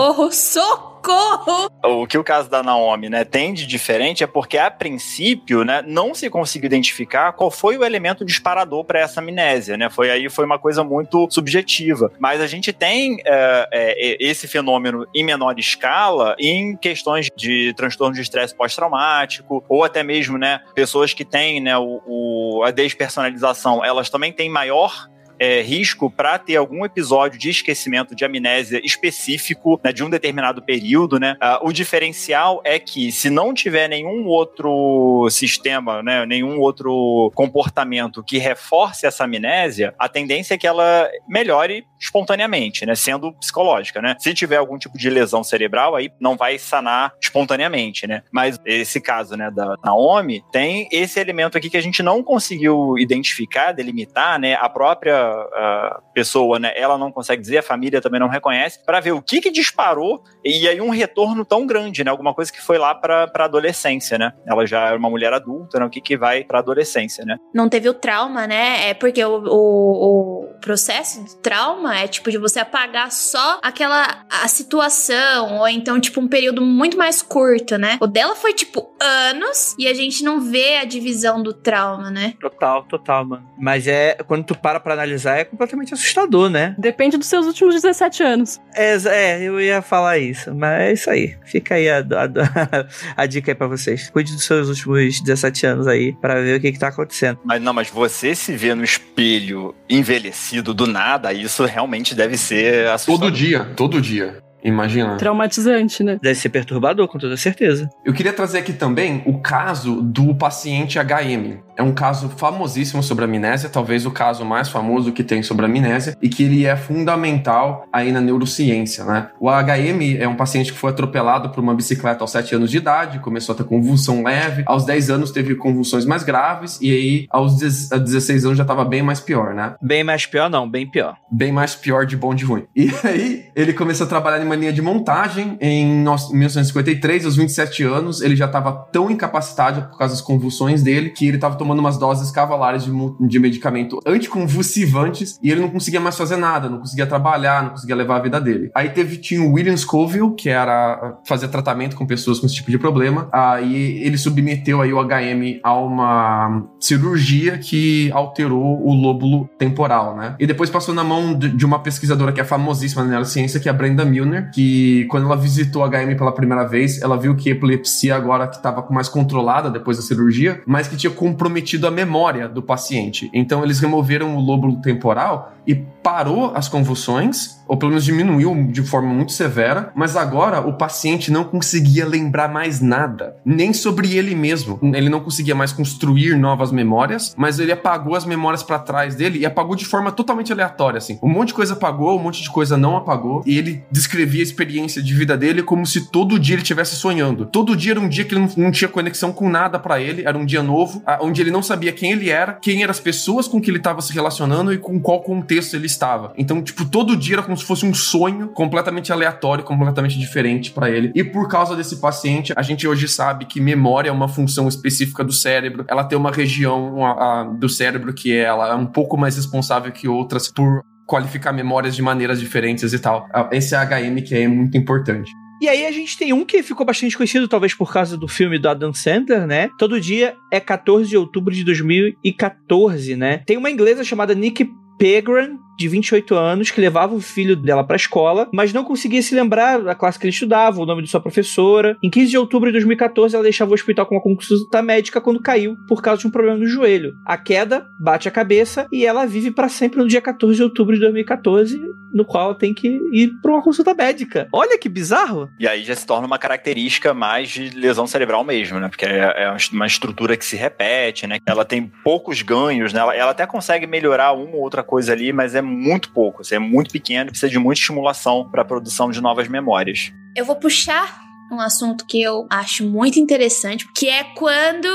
Socorro! O que o caso da Naomi, né, tem de diferente é porque a princípio, né, não se conseguiu identificar qual foi o elemento disparador para essa amnésia, né? Foi aí foi uma coisa muito subjetiva. Mas a gente tem é, é, esse fenômeno em menor escala em questões de transtorno de estresse pós-traumático ou até mesmo, né, pessoas que têm, né, o, o a despersonalização, elas também têm maior é, risco para ter algum episódio de esquecimento de amnésia específico né, de um determinado período, né? Uh, o diferencial é que se não tiver nenhum outro sistema, né, nenhum outro comportamento que reforce essa amnésia, a tendência é que ela melhore espontaneamente, né, sendo psicológica, né? Se tiver algum tipo de lesão cerebral, aí não vai sanar espontaneamente, né? Mas esse caso, né, da Naomi, tem esse elemento aqui que a gente não conseguiu identificar, delimitar, né? A própria a pessoa, né, ela não consegue dizer, a família também não reconhece, para ver o que que disparou e aí um retorno tão grande, né, alguma coisa que foi lá para adolescência, né? Ela já era uma mulher adulta, né, o que que vai para adolescência, né? Não teve o trauma, né? É porque o, o, o processo de trauma é tipo de você apagar só aquela a situação ou então tipo um período muito mais curto, né? O dela foi tipo anos e a gente não vê a divisão do trauma, né? Total, total, mano. Mas é quando tu para pra analisar é completamente assustador, né? Depende dos seus últimos 17 anos. É, é, eu ia falar isso, mas é isso aí. Fica aí a, a, a dica aí pra vocês. Cuide dos seus últimos 17 anos aí pra ver o que que tá acontecendo. Mas não, mas você se vê no espelho envelhecido do nada, isso realmente deve ser assustador. Todo dia, todo dia. Imagina. Traumatizante, né? Deve ser perturbador, com toda certeza. Eu queria trazer aqui também o caso do paciente HM. é um caso famosíssimo sobre amnésia, talvez o caso mais famoso que tem sobre amnésia, e que ele é fundamental aí na neurociência, né? O HM é um paciente que foi atropelado por uma bicicleta aos 7 anos de idade, começou a ter convulsão leve, aos 10 anos teve convulsões mais graves, e aí aos 16 anos já estava bem mais pior, né? Bem mais pior não, bem pior. Bem mais pior de bom de ruim. E aí ele começou a trabalhar em uma linha de montagem em 1953, aos 27 anos, ele já estava tão incapacitado por causa das convulsões dele que ele estava tomando umas doses cavalares de, de medicamento anticonvulsivantes e ele não conseguia mais fazer nada, não conseguia trabalhar, não conseguia levar a vida dele. Aí teve tinha o William Scoville, que era fazer tratamento com pessoas com esse tipo de problema. Aí ele submeteu aí o HM a uma cirurgia que alterou o lóbulo temporal, né? E depois passou na mão de uma pesquisadora que é famosíssima na neurociência, que é a Brenda Milner, que quando ela visitou o HM pela primeira vez, ela viu que a epilepsia agora que estava mais controlada depois da cirurgia, mas que tinha comprometido a memória do paciente. Então eles removeram o lóbulo temporal e parou as convulsões, ou pelo menos diminuiu de forma muito severa, mas agora o paciente não conseguia lembrar mais nada, nem sobre ele mesmo. Ele não conseguia mais construir novas memórias, mas ele apagou as memórias para trás dele e apagou de forma totalmente aleatória, assim. Um monte de coisa apagou, um monte de coisa não apagou, e ele descrevia a experiência de vida dele como se todo dia ele estivesse sonhando. Todo dia era um dia que ele não, não tinha conexão com nada para ele, era um dia novo, onde ele não sabia quem ele era, quem eram as pessoas com que ele estava se relacionando e com qual contexto ele estava. Então, tipo, todo dia era como se fosse um sonho completamente aleatório, completamente diferente para ele. E por causa desse paciente, a gente hoje sabe que memória é uma função específica do cérebro. Ela tem uma região a, do cérebro que ela é um pouco mais responsável que outras por qualificar memórias de maneiras diferentes e tal. Esse HM que é muito importante. E aí a gente tem um que ficou bastante conhecido, talvez por causa do filme do Adam Sandler, né? Todo dia é 14 de outubro de 2014, né? Tem uma inglesa chamada Nick Pegram, de 28 anos, que levava o filho dela para a escola, mas não conseguia se lembrar da classe que ele estudava, o nome de sua professora. Em 15 de outubro de 2014, ela deixava o hospital com uma consulta médica quando caiu por causa de um problema no joelho. A queda bate a cabeça e ela vive para sempre no dia 14 de outubro de 2014, no qual ela tem que ir para uma consulta médica. Olha que bizarro! E aí já se torna uma característica mais de lesão cerebral mesmo, né? Porque é, é uma estrutura que se repete, né? Ela tem poucos ganhos, né? Ela, ela até consegue melhorar uma ou outra coisa ali, mas é muito pouco, assim, é muito pequeno, precisa de muita estimulação para a produção de novas memórias. Eu vou puxar um assunto que eu acho muito interessante, que é quando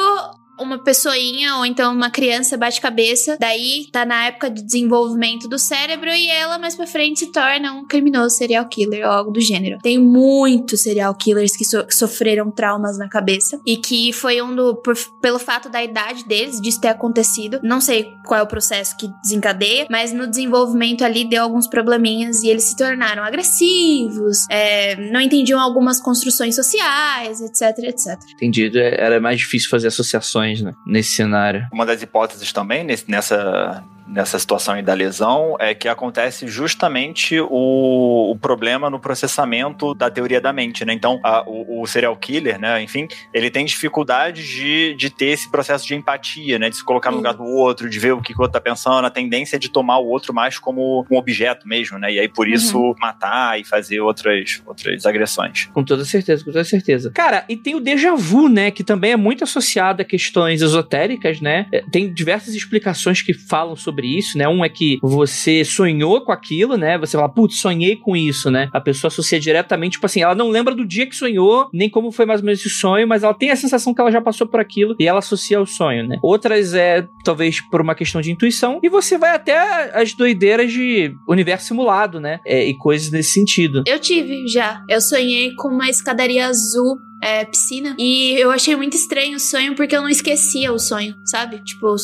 uma pessoinha ou então uma criança bate cabeça, daí tá na época de desenvolvimento do cérebro e ela mais pra frente se torna um criminoso serial killer ou algo do gênero. Tem muitos serial killers que, so sofreram traumas na cabeça e que foi um do por, pelo fato da idade deles disso ter acontecido. Não sei qual é o processo que desencadeia, mas no desenvolvimento ali deu alguns probleminhas e eles se tornaram agressivos, é, não entendiam algumas construções sociais, etc, etc. Entendido. É, era mais difícil fazer associações né, nesse cenário. Uma das hipóteses também nesse, nessa nessa situação aí da lesão é que acontece justamente o, o problema no processamento da teoria da mente, né? Então, a, o, o, serial killer, né, enfim, ele tem dificuldade de, de ter esse processo de empatia, né? De se colocar no lugar do outro, de ver o que o outro tá pensando, a tendência de tomar o outro mais como um objeto mesmo, né? E aí, por isso, uhum. matar e fazer outras, outras agressões. Com toda certeza, com toda certeza. Cara, e tem o déjà vu, né? Que também é muito associado a questões esotéricas, né? É, tem diversas explicações que falam sobre sobre isso, né? Um é que você sonhou com aquilo, né? Você fala, putz, sonhei com isso, né? A pessoa associa diretamente, tipo assim, ela não lembra do dia que sonhou, nem como foi mais ou menos esse sonho, mas ela tem a sensação que ela já passou por aquilo e ela associa ao sonho, né? Outras é, talvez, por uma questão de intuição, e você vai até as doideiras de universo simulado, né? É, e coisas nesse sentido. Eu tive já. Eu sonhei com uma escadaria azul é, piscina. E eu achei muito estranho o sonho porque eu não esquecia o sonho, sabe? Tipo,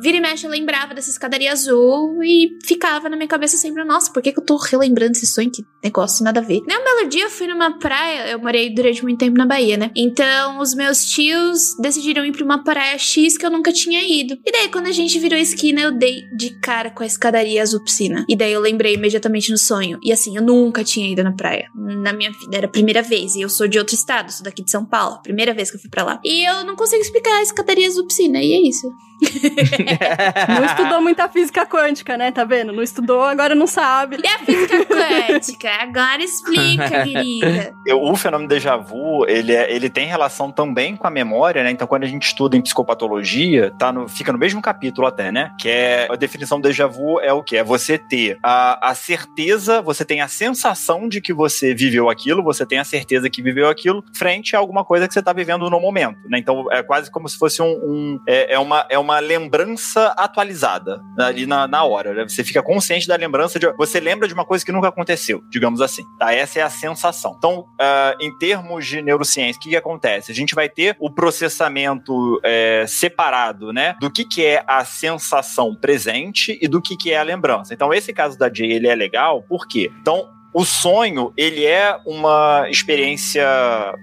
vira e mexe eu lembrava dessa escadaria azul e ficava na minha cabeça sempre, nossa, por que, que eu tô relembrando esse sonho? Que negócio, nada a ver. Nem um belo dia eu fui numa praia, eu morei durante muito tempo na Bahia, né? Então os meus tios decidiram ir pra uma praia X que eu nunca tinha ido. E daí, quando a gente virou esquina, eu dei de cara com a escadaria azul piscina. E daí eu lembrei imediatamente no sonho. E assim, eu nunca tinha ido na praia. Na minha vida, era a primeira vez. E eu sou de outro estado, sou daqui de São Paulo. Primeira vez que eu fui pra lá. E eu não consigo explicar a escadaria azul piscina, e é isso. *laughs* não estudou muita física quântica, né? Tá vendo? Não estudou, agora não sabe. E a física quântica? Agora explica, *laughs* querida. O fenômeno déjà vu, ele, é, ele tem relação também com a memória, né? Então, quando a gente estuda em psicopatologia, tá no, fica no mesmo capítulo até, né? Que é a definição do déjà vu é o que? É você ter a, a certeza, você tem a sensação de que você viveu aquilo, você tem a certeza que viveu aquilo, frente a alguma coisa que você tá vivendo no momento, né? Então, é quase como se fosse um. um é, é, uma, é uma lembrança atualizada ali na, na hora. Né? Você fica consciente da lembrança de. Você lembra de uma coisa que nunca aconteceu, digamos assim. Tá? Essa é a sensação. Então, uh, em termos de neurociência, o que, que, acontece? A gente vai ter o processamento é, separado, né? Do que, que é a sensação presente e do que, que é a lembrança. Então, esse caso da Jay, ele é legal, por quê? Então, o sonho, ele é uma experiência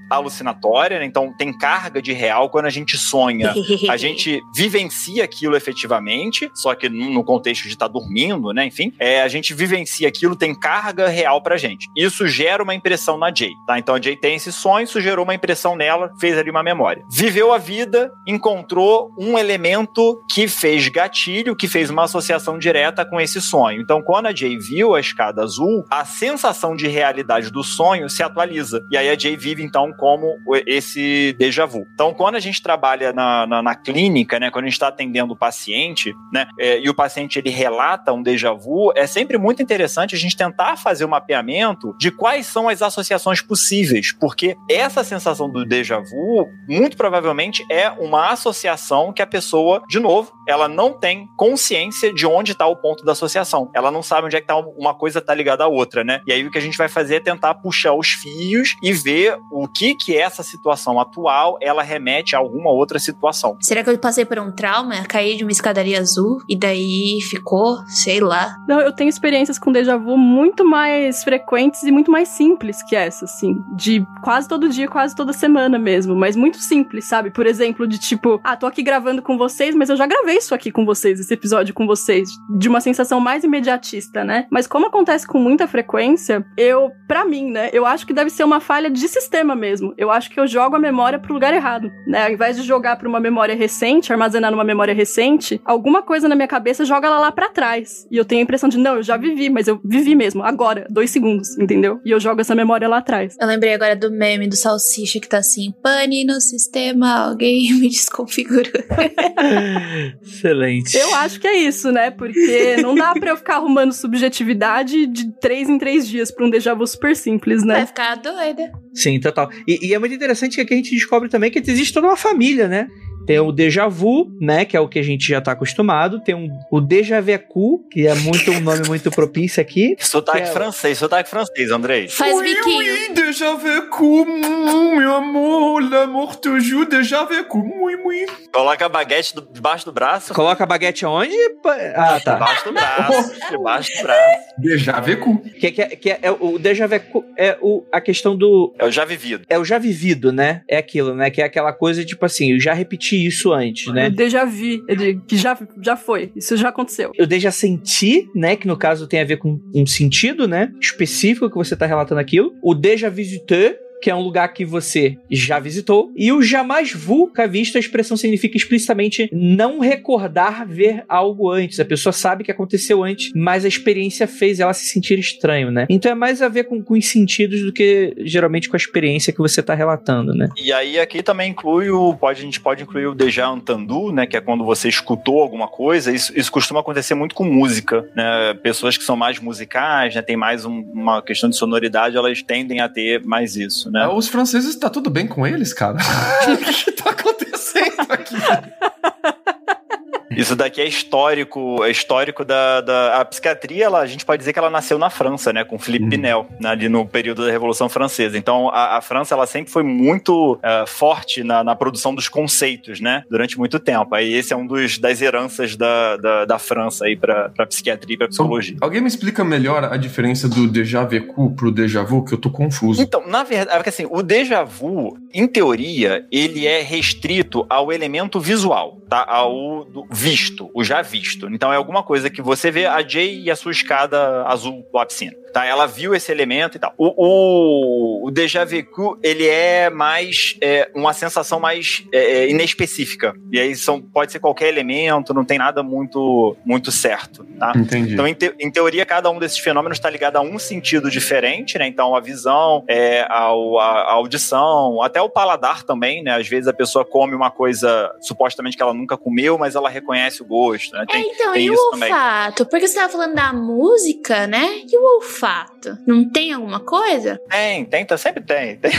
alucinatória, né? então tem carga de real quando a gente sonha. *laughs* a gente vivencia aquilo efetivamente, só que no contexto de estar tá dormindo, né? Enfim, é, a gente vivencia aquilo, tem carga real pra gente. Isso gera uma impressão na Jay, tá? Então a Jay tem esse sonho, isso gerou uma impressão nela, fez ali uma memória. Viveu a vida, encontrou um elemento que fez gatilho, que fez uma associação direta com esse sonho. Então quando a Jay viu a escada azul, a sensação sensação de realidade do sonho se atualiza. E aí a Jay vive, então, como esse déjà vu. Então, quando a gente trabalha na, na, na clínica, né, quando a gente está atendendo o paciente, né, é, e o paciente ele relata um déjà vu, é sempre muito interessante a gente tentar fazer o um mapeamento de quais são as associações possíveis, porque essa sensação do déjà vu, muito provavelmente, é uma associação que a pessoa, de novo, ela não tem consciência de onde está o ponto da associação. Ela não sabe onde é que tá uma coisa tá ligada à outra, né? E aí o que a gente vai fazer é tentar puxar os fios e ver o que que essa situação atual ela remete a alguma outra situação. Será que eu passei por um trauma, caí de uma escadaria azul e daí ficou, sei lá. Não, eu tenho experiências com déjà vu muito mais frequentes e muito mais simples que essa, assim, de quase todo dia, quase toda semana mesmo, mas muito simples, sabe? Por exemplo, de tipo, ah, tô aqui gravando com vocês, mas eu já gravei isso aqui com vocês, esse episódio com vocês, de uma sensação mais imediatista, né? Mas como acontece com muita frequência, eu, para mim, né, eu acho que deve ser uma falha de sistema mesmo. Eu acho que eu jogo a memória pro lugar errado, né? Ao invés de jogar pra uma memória recente, armazenar numa memória recente, alguma coisa na minha cabeça joga ela lá para trás. E eu tenho a impressão de, não, eu já vivi, mas eu vivi mesmo, agora, dois segundos, entendeu? E eu jogo essa memória lá atrás. Eu lembrei agora do meme do Salsicha que tá assim, pane no sistema, alguém *laughs* me desconfigurou. *laughs* Excelente. Eu acho que é isso, né? Porque não dá pra eu ficar arrumando subjetividade de três em três dias pra um déjà vu super simples, né? Vai ficar doida. Sim, total. E, e é muito interessante que aqui a gente descobre também que existe toda uma família, né? Tem o déjà vu, né? Que é o que a gente já tá acostumado. Tem um, o déjà vu, que é muito um nome muito propício aqui. Sotaque é... francês, sotaque francês, Andrei. Faz oui, biquinho. Oui, déjà vu, meu amor, l'amour toujours, déjà vu, oui, oui. Coloca a baguete debaixo do braço. Coloca a baguete aonde? Ah, tá. Debaixo do braço, debaixo do braço. Déjà vu. Que, que, que é, é, o déjà vu é o, a questão do... É o já vivido. É o já vivido, né? É aquilo, né? Que é aquela coisa, tipo assim, eu já repeti isso antes, né? Eu déjà vu, que já, já foi, isso já aconteceu. Eu déjà senti, né? Que no caso tem a ver com um sentido, né? Específico que você tá relatando aquilo. O déjà visiteur, que é um lugar que você já visitou, e o jamais vu, que visto, a expressão significa explicitamente não recordar ver algo antes. A pessoa sabe que aconteceu antes, mas a experiência fez ela se sentir estranho, né? Então é mais a ver com, com os sentidos do que geralmente com a experiência que você está relatando, né? E aí aqui também inclui o. Pode, a gente pode incluir o déjà entendu, né? Que é quando você escutou alguma coisa. Isso, isso costuma acontecer muito com música, né? Pessoas que são mais musicais, né? Tem mais um, uma questão de sonoridade, elas tendem a ter mais isso né? Os franceses, tá tudo bem com eles, cara? *laughs* o que tá acontecendo aqui? Isso daqui é histórico, é histórico da, da a psiquiatria, ela, a gente pode dizer que ela nasceu na França, né, com Philippe hum. Pinel, né, ali no período da Revolução Francesa. Então, a, a França, ela sempre foi muito uh, forte na, na, produção dos conceitos, né, durante muito tempo. Aí esse é um dos das heranças da, da, da França aí para para psiquiatria e para psicologia. Alguém me explica melhor a diferença do déjà vu pro déjà vu, que eu tô confuso. Então, na verdade, é assim, o déjà vu, em teoria, ele é restrito ao elemento visual, tá? Ao do, visto, o já visto. Então é alguma coisa que você vê a Jay e a sua escada azul da piscina. Tá? Ela viu esse elemento e tal. O, o, o déjà vu, ele é mais é, uma sensação mais é, é, inespecífica. E aí são, pode ser qualquer elemento, não tem nada muito, muito certo, tá? Entendi. Então, em, te, em teoria, cada um desses fenômenos está ligado a um sentido diferente, né? Então, a visão, é, a, a, audição, até o paladar também, né? Às vezes a pessoa come uma coisa supostamente que ela nunca comeu, mas ela reconhece o gosto, né? Tem, é, então, tem e o olfato? Também. Porque você estava falando da música, né? E o olfato? Não tem alguma coisa? Tem, tem, tá, sempre tem. *laughs* tem.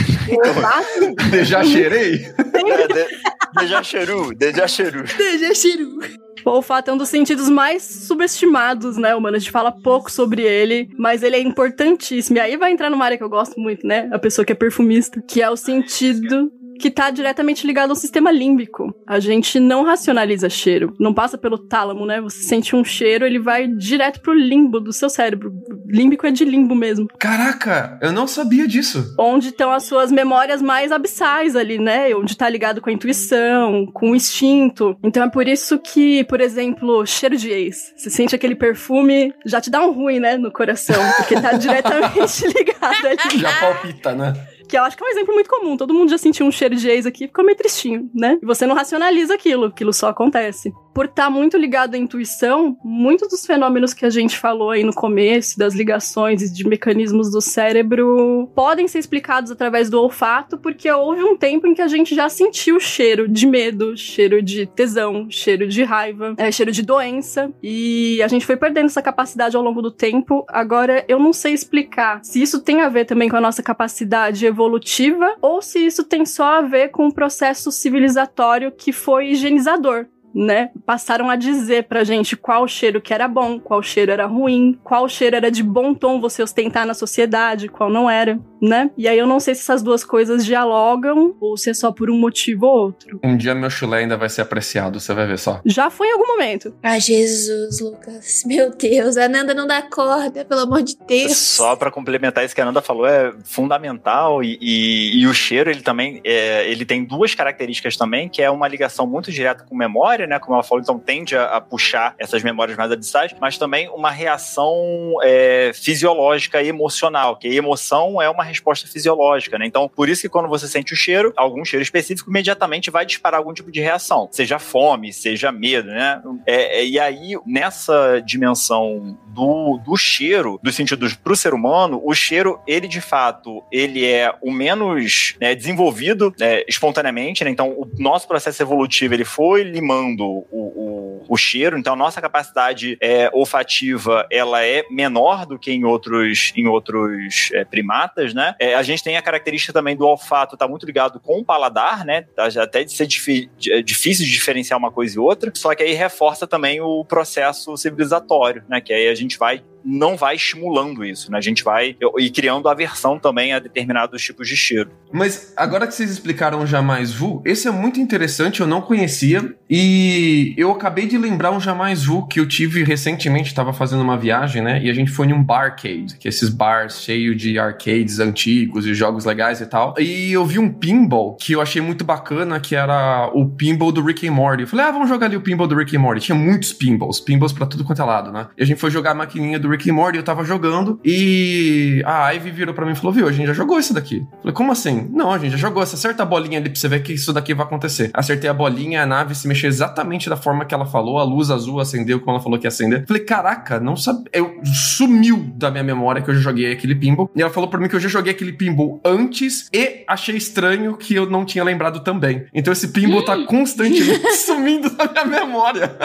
Já cheirei? É, de, já cheru, já cheru. já cheru. O olfato é um dos sentidos mais subestimados, né, humano? A gente fala pouco sobre ele, mas ele é importantíssimo. E aí vai entrar numa área que eu gosto muito, né? A pessoa que é perfumista, que é o sentido que está diretamente ligado ao sistema límbico. A gente não racionaliza cheiro, não passa pelo tálamo, né? Você sente um cheiro, ele vai direto pro limbo do seu cérebro. Límbico é de limbo mesmo. Caraca, eu não sabia disso. Onde estão as suas memórias mais abissais ali, né? Onde está ligado com a intuição, com o instinto. Então é por isso que, por exemplo, cheiro de ex. Você sente aquele perfume, já te dá um ruim, né, no coração, porque tá *laughs* diretamente *laughs* ligado ali. Já palpita, né? Que eu acho que é um exemplo muito comum. Todo mundo já sentiu um cheiro de ex aqui, ficou meio tristinho, né? E você não racionaliza aquilo, aquilo só acontece. Por estar tá muito ligado à intuição, muitos dos fenômenos que a gente falou aí no começo, das ligações e de mecanismos do cérebro, podem ser explicados através do olfato, porque houve um tempo em que a gente já sentiu cheiro de medo, cheiro de tesão, cheiro de raiva, é, cheiro de doença, e a gente foi perdendo essa capacidade ao longo do tempo. Agora, eu não sei explicar se isso tem a ver também com a nossa capacidade evolutiva ou se isso tem só a ver com o processo civilizatório que foi higienizador né, passaram a dizer pra gente qual cheiro que era bom, qual cheiro era ruim, qual cheiro era de bom tom você ostentar na sociedade, qual não era, né? E aí eu não sei se essas duas coisas dialogam ou se é só por um motivo ou outro. Um dia meu chulé ainda vai ser apreciado, você vai ver só. Já foi em algum momento. Ah, Jesus, Lucas. Meu Deus, a Nanda não dá corda, pelo amor de Deus. Só para complementar isso que a Nanda falou, é fundamental e, e, e o cheiro, ele também, é, ele tem duas características também, que é uma ligação muito direta com memória, memória, né? Como ela falou, então tende a, a puxar essas memórias mais abissais, mas também uma reação é, fisiológica e emocional, que emoção é uma resposta fisiológica, né? Então, por isso que quando você sente o cheiro, algum cheiro específico, imediatamente vai disparar algum tipo de reação, seja fome, seja medo, né? É, é, e aí, nessa dimensão do, do cheiro, dos sentidos para o ser humano, o cheiro, ele de fato, ele é o menos né, desenvolvido né, espontaneamente, né? Então, o nosso processo evolutivo, ele foi limando o, o, o cheiro, então a nossa capacidade é, olfativa ela é menor do que em outros, em outros é, primatas, né? É, a gente tem a característica também do olfato tá muito ligado com o paladar, né? Até de ser é difícil de diferenciar uma coisa e outra, só que aí reforça também o processo civilizatório, né? Que aí a gente vai não vai estimulando isso, né? A gente vai e criando aversão também a determinados tipos de cheiro. Mas agora que vocês explicaram Jamais Vu, esse é muito interessante, eu não conhecia e eu acabei de lembrar um Jamais Vu que eu tive recentemente, estava fazendo uma viagem, né? E a gente foi em um barcade, que é esses bars cheios de arcades antigos e jogos legais e tal. E eu vi um pinball que eu achei muito bacana, que era o pinball do Rick and Morty. Eu falei, ah, vamos jogar ali o pinball do Rick and Morty. Tinha muitos pinballs, pinballs para tudo quanto é lado, né? E a gente foi jogar a maquininha do Rick and Morty, eu tava jogando e a Ivy virou para mim e falou: Viu, a gente já jogou isso daqui. Eu falei, como assim? Não, a gente já jogou. Você acerta a bolinha ali pra você ver que isso daqui vai acontecer. Acertei a bolinha, a nave se mexeu exatamente da forma que ela falou, a luz azul acendeu como ela falou que ia acender. Falei, caraca, não sabe. Eu sumiu da minha memória que eu já joguei aquele pinball. E ela falou para mim que eu já joguei aquele pinball antes e achei estranho que eu não tinha lembrado também. Então esse pinball tá constantemente *laughs* sumindo da minha memória.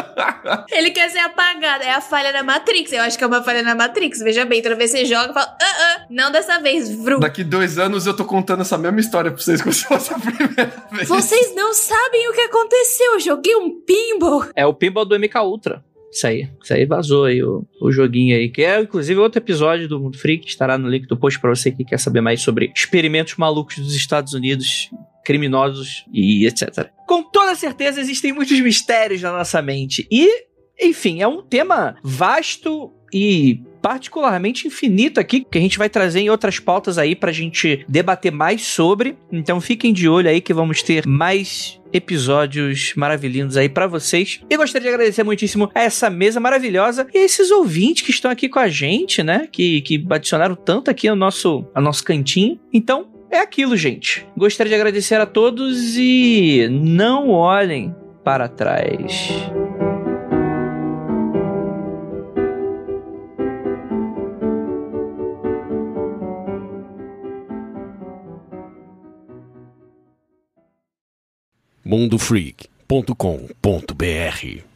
Ele quer ser apagado. É a falha da Matrix. Eu acho que é uma falha na Matrix. Veja bem, toda vez que você joga, fala, ah, ah, não dessa vez, vrum. Daqui dois anos eu tô contando essa mesma história pra vocês *laughs* como se fosse a primeira vez. Vocês não sabem o que aconteceu. Eu joguei um pinball. É o pinball do MK Ultra. Isso aí. Isso aí vazou aí o, o joguinho aí. Que é, inclusive, outro episódio do Mundo Freak. Estará no link do post pra você que quer saber mais sobre experimentos malucos dos Estados Unidos criminosos e etc. Com toda certeza existem muitos mistérios na nossa mente. E, enfim, é um tema vasto e particularmente infinito aqui, que a gente vai trazer em outras pautas aí pra gente debater mais sobre. Então fiquem de olho aí que vamos ter mais episódios maravilhindos aí para vocês. E gostaria de agradecer muitíssimo a essa mesa maravilhosa e a esses ouvintes que estão aqui com a gente, né? Que, que adicionaram tanto aqui ao nosso, ao nosso cantinho. Então, é aquilo, gente. Gostaria de agradecer a todos e não olhem para trás. mundofreak.com.br